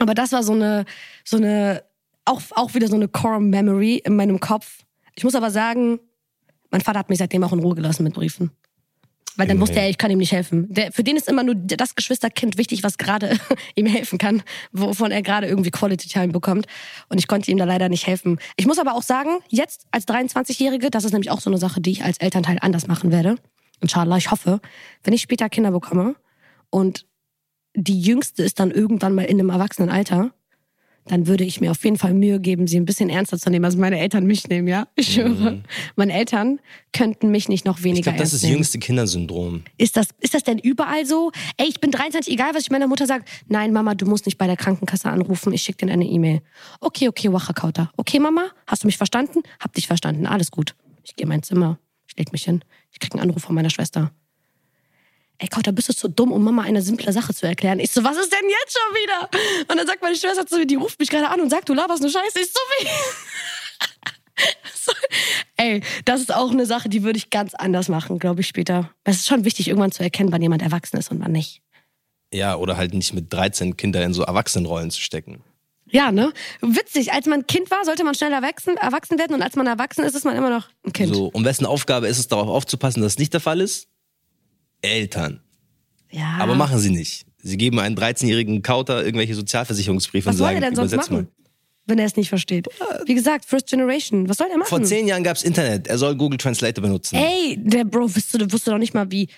Aber das war so eine, so eine, auch, auch wieder so eine Core Memory in meinem Kopf. Ich muss aber sagen, mein Vater hat mich seitdem auch in Ruhe gelassen mit Briefen. Weil dann wusste er, ich kann ihm nicht helfen. Der, für den ist immer nur das Geschwisterkind wichtig, was gerade ihm helfen kann, wovon er gerade irgendwie Quality Time bekommt. Und ich konnte ihm da leider nicht helfen. Ich muss aber auch sagen, jetzt als 23-Jährige, das ist nämlich auch so eine Sache, die ich als Elternteil anders machen werde. Inshallah, ich hoffe, wenn ich später Kinder bekomme und die jüngste ist dann irgendwann mal in einem Erwachsenenalter, dann würde ich mir auf jeden Fall Mühe geben, sie ein bisschen ernster zu nehmen, als meine Eltern mich nehmen, ja? Ich schwöre. Meine Eltern könnten mich nicht noch Ich weniger glaube, das ernst ist nehmen. jüngste Kindersyndrom. Ist das, ist das denn überall so? Ey, ich bin 23, egal was ich meiner Mutter sage. Nein, Mama, du musst nicht bei der Krankenkasse anrufen. Ich schicke dir eine E-Mail. Okay, okay, Wachakauta. Okay, Mama, hast du mich verstanden? Hab dich verstanden. Alles gut. Ich gehe in mein Zimmer. Ich leg mich hin. Ich krieg einen Anruf von meiner Schwester. Ey, Kauta, bist du zu dumm, um Mama eine simple Sache zu erklären? Ich so, was ist denn jetzt schon wieder? Und dann sagt meine Schwester zu mir, die ruft mich gerade an und sagt, du laberst eine Scheiße. Ich so, wie? So, Ey, das ist auch eine Sache, die würde ich ganz anders machen, glaube ich, später. Es ist schon wichtig, irgendwann zu erkennen, wann jemand erwachsen ist und wann nicht. Ja, oder halt nicht mit 13 Kinder in so Erwachsenenrollen zu stecken. Ja, ne? Witzig. Als man Kind war, sollte man schnell erwachsen, erwachsen werden und als man erwachsen ist, ist man immer noch ein Kind. So, um wessen Aufgabe ist es, darauf aufzupassen, dass es nicht der Fall ist? Eltern. Ja. Aber machen sie nicht. Sie geben einen 13-jährigen Kauter irgendwelche Sozialversicherungsbriefe Was und soll sagen, er denn sonst machen? mal. Wenn er es nicht versteht. Wie gesagt, First Generation. Was soll er machen? Vor zehn Jahren gab's Internet. Er soll Google Translator benutzen. Ey, der Bro wusste, wusste doch nicht mal, wie,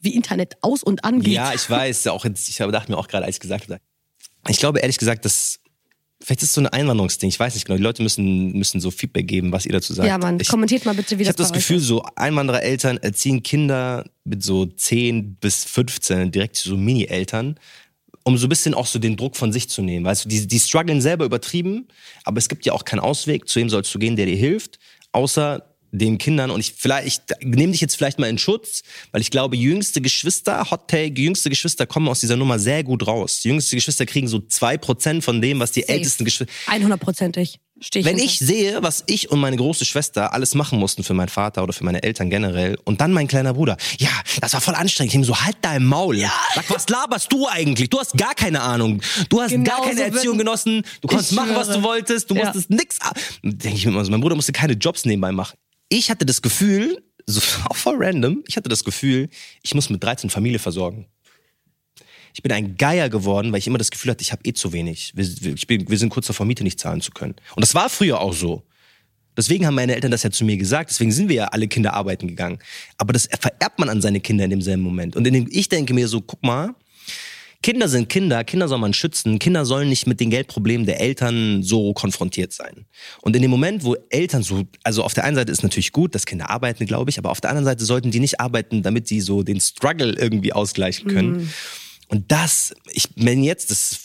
wie Internet aus- und angeht. Ja, ich weiß. Auch jetzt, ich dachte mir auch gerade, als ich gesagt habe. Ich glaube ehrlich gesagt, dass vielleicht ist es so ein Einwanderungsding. Ich weiß nicht genau. Die Leute müssen müssen so Feedback geben, was ihr dazu sagt. Ja, Mann, Ich, kommentiert mal bitte, wie ich das habe das Gefühl, ist. so Einwanderereltern erziehen Kinder mit so 10 bis 15 direkt so Mini-Eltern, um so ein bisschen auch so den Druck von sich zu nehmen. Weißt du, die, die strugglen selber übertrieben, aber es gibt ja auch keinen Ausweg. Zu wem sollst du gehen, der dir hilft, außer den Kindern. Und ich vielleicht, ich nehme dich jetzt vielleicht mal in Schutz, weil ich glaube, jüngste Geschwister, Hot Take, jüngste Geschwister kommen aus dieser Nummer sehr gut raus. Jüngste Geschwister kriegen so 2% von dem, was die Safe. ältesten Geschwister. 100%ig. Steh ich Wenn ich sehe, was ich und meine große Schwester alles machen mussten für meinen Vater oder für meine Eltern generell und dann mein kleiner Bruder, ja, das war voll anstrengend. Ich denk so, halt dein Maul. Sag, was laberst du eigentlich? Du hast gar keine Ahnung. Du hast Genau gar keine so Erziehung genossen. Du konntest machen, was du wolltest. Du Ja. musstest nix. Denke ich mir immer so, mein Bruder musste keine Jobs nebenbei machen. Ich hatte das Gefühl, so auch voll random, ich hatte das Gefühl, ich muss mit 13 Familie versorgen. Ich bin ein Geier geworden, weil ich immer das Gefühl hatte, ich habe eh zu wenig. Wir, bin, wir sind kurz davor, Miete nicht zahlen zu können. Und das war früher auch so. Deswegen haben meine Eltern das ja zu mir gesagt. Deswegen sind wir ja alle Kinder arbeiten gegangen. Aber das vererbt man an seine Kinder in demselben Moment. Und in dem, ich denke mir so, guck mal, Kinder sind Kinder, Kinder soll man schützen, Kinder sollen nicht mit den Geldproblemen der Eltern so konfrontiert sein. Und in dem Moment, wo Eltern so, also auf der einen Seite ist natürlich gut, dass Kinder arbeiten, glaube ich, aber auf der anderen Seite sollten die nicht arbeiten, damit sie so den Struggle irgendwie ausgleichen können. Und das, ich, wenn jetzt, das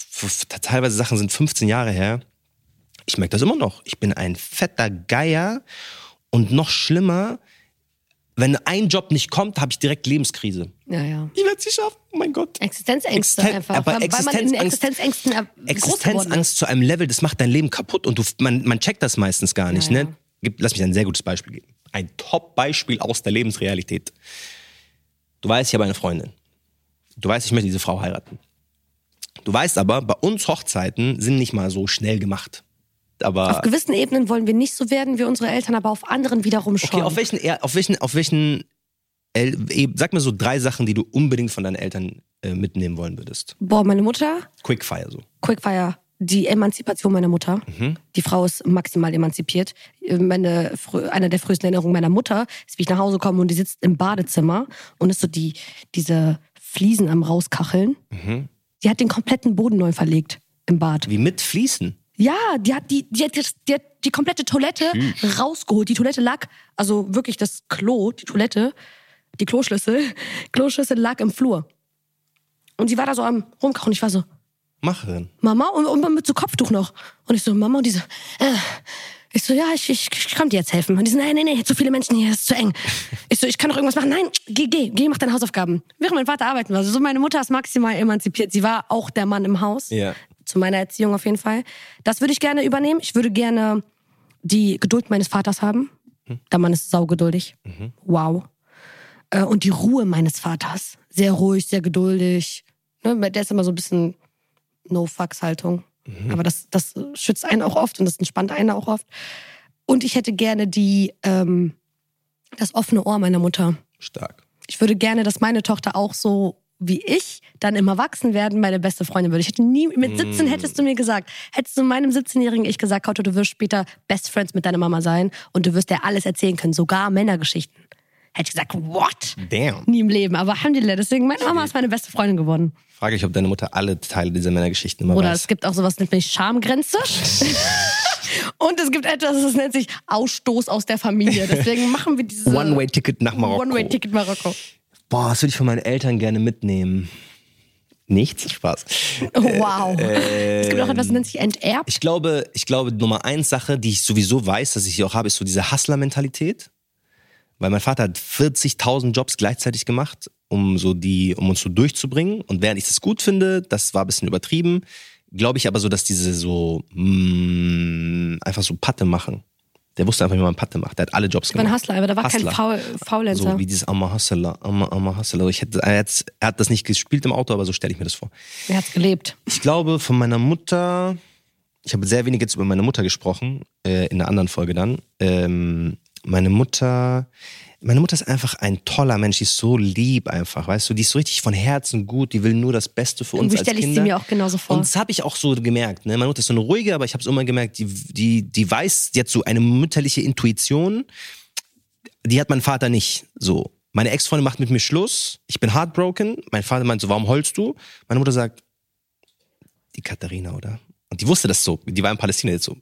teilweise Sachen sind 15 Jahre her, ich merke das immer noch. Ich bin ein fetter Geier und noch schlimmer, wenn ein Job nicht kommt, habe ich direkt Lebenskrise. Ja, ja. Ich werde es nicht schaffen, oh mein Gott. Existenzängste Existen- einfach. aber weil, weil man in Existenzangst- Existenzängsten. Existenzangst zu einem Level, das macht dein Leben kaputt und du, man, man checkt das meistens gar nicht. Ja, ja. Ne? Gib, lass mich ein sehr gutes Beispiel geben. Ein Top-Beispiel aus der Lebensrealität. Du weißt, ich habe eine Freundin. Du weißt, ich möchte diese Frau heiraten. Du weißt aber, bei uns Hochzeiten sind nicht mal so schnell gemacht. Aber Auf gewissen Ebenen wollen wir nicht so werden wie unsere Eltern, aber auf anderen wiederum schon. okay, auf welchen, auf welchen, auf welchen, El sag mir so drei Sachen, die du unbedingt von deinen Eltern äh, mitnehmen wollen würdest. Boah, meine Mutter, Quickfire so. Quickfire, die Emanzipation meiner Mutter. Mhm. Die Frau ist maximal emanzipiert. Meine, frü- eine der frühesten Erinnerungen meiner Mutter ist, wie ich nach Hause komme und die sitzt im Badezimmer und ist so die, diese Fliesen am rauskacheln. Mhm. Die hat den kompletten Boden neu verlegt im Bad. Wie mit Fließen. Ja, die hat die, die, hat die, hat die komplette Toilette rausgeholt. Die Toilette lag, also wirklich das Klo, die Toilette, die Kloschlüssel, Kloschlüssel lag im Flur. Und sie war da so am rumkochen. Ich war so, Macherin. Mama, und, und mit so Kopftuch noch. Und ich so, Mama, und die so, äh. Ich so, ja, ich, ich, ich kann dir jetzt helfen. Und die so, nein, nein, nein, zu viele Menschen hier, das ist zu eng. Ich so, ich kann doch irgendwas machen. Nein, geh, geh, geh, mach deine Hausaufgaben. Während mein Vater arbeiten war. Also so meine Mutter ist maximal emanzipiert. Sie war auch der Mann im Haus. Ja. Zu meiner Erziehung auf jeden Fall. Das würde ich gerne übernehmen. Ich würde gerne die Geduld meines Vaters haben. Der Mann ist saugeduldig. Wow. Äh, Und die Ruhe meines Vaters. Sehr ruhig, sehr geduldig. Ne, Der ist immer so ein bisschen No-Fucks-Haltung. Aber das, das schützt einen auch oft und das entspannt einen auch oft. Und ich hätte gerne die, ähm, das offene Ohr meiner Mutter. Stark. Ich würde gerne, dass meine Tochter auch so wie ich dann im Erwachsenwerden meine beste Freundin würde. Ich hätte nie, mit 17 hättest du mir gesagt, hättest du meinem 17-jährigen Ich gesagt, Kauto, du wirst später Best Friends mit deiner Mama sein und du wirst dir alles erzählen können, sogar Männergeschichten. Hätte ich gesagt, what? Damn. Nie im Leben. Aber Alhamdulillah, deswegen, meine Mama ist meine beste Freundin geworden. Frage ich, ob deine Mutter alle Teile dieser Männergeschichten immer Oder weiß. es gibt auch sowas, nennt sich Schamgrenze. Und es gibt etwas, das nennt sich Ausstoß aus der Familie. Deswegen machen wir diese One-Way-Ticket nach Marokko. One-Way-Ticket Marokko. Boah, was würde ich von meinen Eltern gerne mitnehmen? Nichts? Spaß. Wow. es gibt auch etwas, das nennt sich enterbt. Ich glaube, ich glaube, Nummer eins Sache, die ich sowieso weiß, dass ich sie auch habe, ist so diese Hustler-Mentalität. Weil mein Vater hat 40.000 Jobs gleichzeitig gemacht, um so die, um uns so durchzubringen. Und während ich das gut finde, das war ein bisschen übertrieben, glaube ich aber so, dass diese so mh, einfach so Patte machen. Der wusste einfach, wie man Patte macht. Der hat alle Jobs Ich war ein gemacht. Hustler, aber da war kein Hustler. Faul Faulenzer. So wie dieses Amma Hustler, Amma, Amma Hustler. Ich hätte, er, hat, er hat das nicht gespielt im Auto, aber so stelle ich mir das vor. er hat's gelebt. Ich glaube, von meiner Mutter, ich habe sehr wenig jetzt über meine Mutter gesprochen, äh, in einer anderen Folge dann. Ähm, meine Mutter, meine Mutter ist einfach ein toller Mensch, die ist so lieb einfach, weißt du, die ist so richtig von Herzen gut, die will nur das Beste für uns Irgendwie als stelle ich Kinder. sie mir auch genauso vor. Und das habe ich auch so gemerkt. Ne? Meine Mutter ist so eine ruhige, aber ich habe es immer gemerkt, die, die, die weiß jetzt so eine mütterliche Intuition, die hat mein Vater nicht so. Meine Ex-Freundin macht mit mir Schluss, ich bin heartbroken, mein Vater meint so, warum heulst du? Meine Mutter sagt, die Katharina, oder? Und die wusste das so, die war in Palästina jetzt so,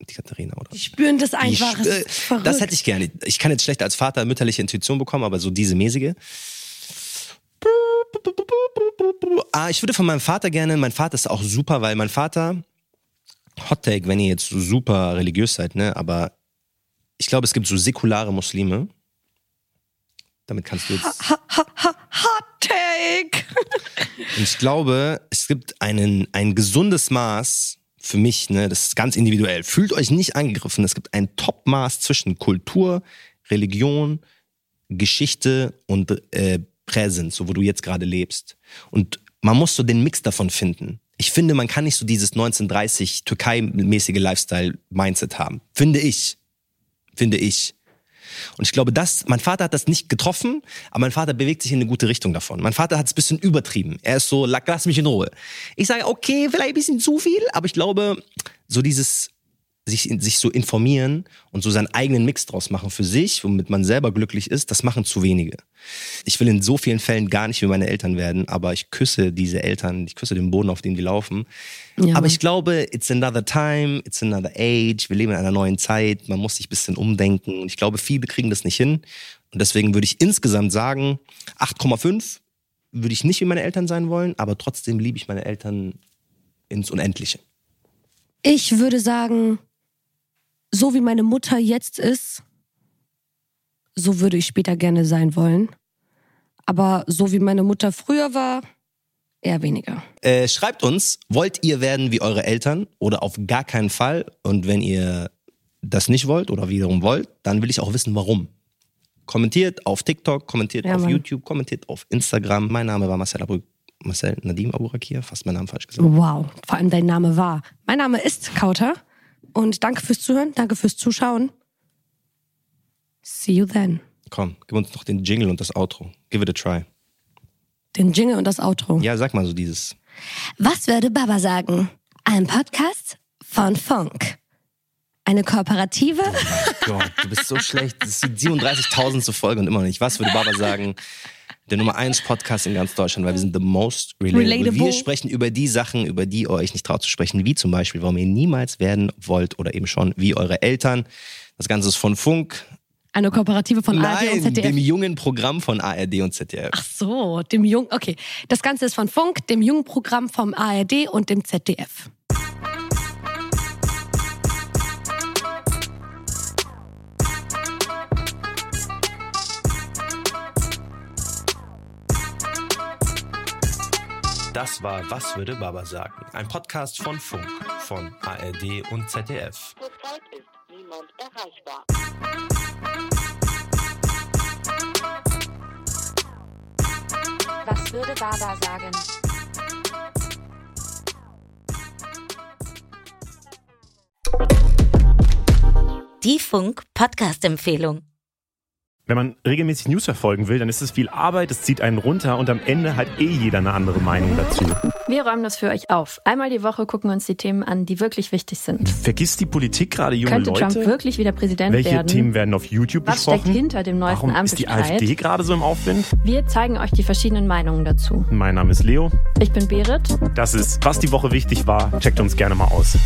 die Katharina, oder? Die spüren das einfach. sp- es äh, verrückt. das hätte ich gerne. Ich kann jetzt schlecht als Vater mütterliche Intuition bekommen, aber so diese mäßige. Ah, ich würde von meinem Vater gerne, mein Vater ist auch super, weil mein Vater, Hot Take, wenn ihr jetzt so super religiös seid, ne, aber ich glaube, es gibt so säkulare Muslime. Damit kannst du jetzt. Hot Take. Und ich glaube, es gibt einen, ein gesundes Maß für mich, ne, das ist ganz individuell. Fühlt euch nicht angegriffen. Es gibt ein Top-Maß zwischen Kultur, Religion, Geschichte und äh, Präsent, so wo du jetzt gerade lebst. Und man muss so den Mix davon finden. Ich finde, man kann nicht so dieses 1930 Türkei-mäßige Lifestyle-Mindset haben. Finde ich. Finde ich. Und ich glaube, das, mein Vater hat das nicht getroffen, aber mein Vater bewegt sich in eine gute Richtung davon. Mein Vater hat es ein bisschen übertrieben. Er ist so, "La- lass mich in Ruhe. Ich sage, okay, vielleicht ein bisschen zu viel, aber ich glaube, so dieses, sich, sich so informieren und so seinen eigenen Mix draus machen für sich, womit man selber glücklich ist, das machen zu wenige. Ich will in so vielen Fällen gar nicht wie meine Eltern werden, aber ich küsse diese Eltern, ich küsse den Boden, auf dem die laufen. Ja, aber ich glaube, it's another time, it's another age, wir leben in einer neuen Zeit, man muss sich ein bisschen umdenken und ich glaube, viele kriegen das nicht hin und deswegen würde ich insgesamt sagen, 8,5 würde ich nicht wie meine Eltern sein wollen, aber trotzdem liebe ich meine Eltern ins Unendliche. Ich würde sagen, so wie meine Mutter jetzt ist, so würde ich später gerne sein wollen. Aber so wie meine Mutter früher war, eher weniger. Äh, schreibt uns, wollt ihr werden wie eure Eltern oder auf gar keinen Fall? Und wenn ihr das nicht wollt oder wiederum wollt, dann will ich auch wissen, warum. Kommentiert auf TikTok, kommentiert Ja, auf Mann. YouTube, kommentiert auf Instagram. Mein Name war Marcel, Abu Marcel Nadim Aburakir, fast meinen Namen falsch gesagt. Wow, vor allem dein Name war. Mein Name ist Kauter und danke fürs Zuhören, danke fürs Zuschauen. See you then. Komm, gib uns noch den Jingle und das Outro. Give it a try. Den Jingle und das Outro. Ja, sag mal so dieses. Was würde Baba sagen? Ein Podcast von Funk. Eine Kooperative? Gott, du bist so schlecht. Das ist die 37.000. Folge und immer noch nicht. Was würde Baba sagen? Der Nummer 1 Podcast in ganz Deutschland, weil wir sind the most relatable. Relatable. Wir sprechen über die Sachen, über die ihr euch nicht traut zu sprechen, wie zum Beispiel, warum ihr niemals werden wollt oder eben schon wie eure Eltern. Das Ganze ist von Funk. Eine Kooperative von ARD und Nein, ZDF. dem jungen Programm von ARD und ZDF. Ach so, dem Jung. Okay, das Ganze ist von Funk, dem jungen Programm vom ARD und dem ZDF. Das war Was würde Baba sagen? Ein Podcast von Funk, von ARD und ZDF. Zurzeit ist niemand erreichbar. Was würde Baba sagen? Die Funk Podcast Empfehlung. Wenn man regelmäßig News verfolgen will, dann ist es viel Arbeit, es zieht einen runter und am Ende hat eh jeder eine andere Meinung dazu. Wir räumen das für euch auf. Einmal die Woche gucken wir uns die Themen an, die wirklich wichtig sind. Vergisst die Politik gerade junge Könnte Leute? Trump wirklich wieder Präsident Welche werden? Themen werden auf YouTube Was steckt besprochen? hinter dem neuesten Warum ist die? AfD gerade so im Aufwind? Wir zeigen euch die verschiedenen Meinungen dazu. Mein Name ist Leo. Ich bin Berit. Das ist, was die Woche wichtig war. Checkt uns gerne mal aus.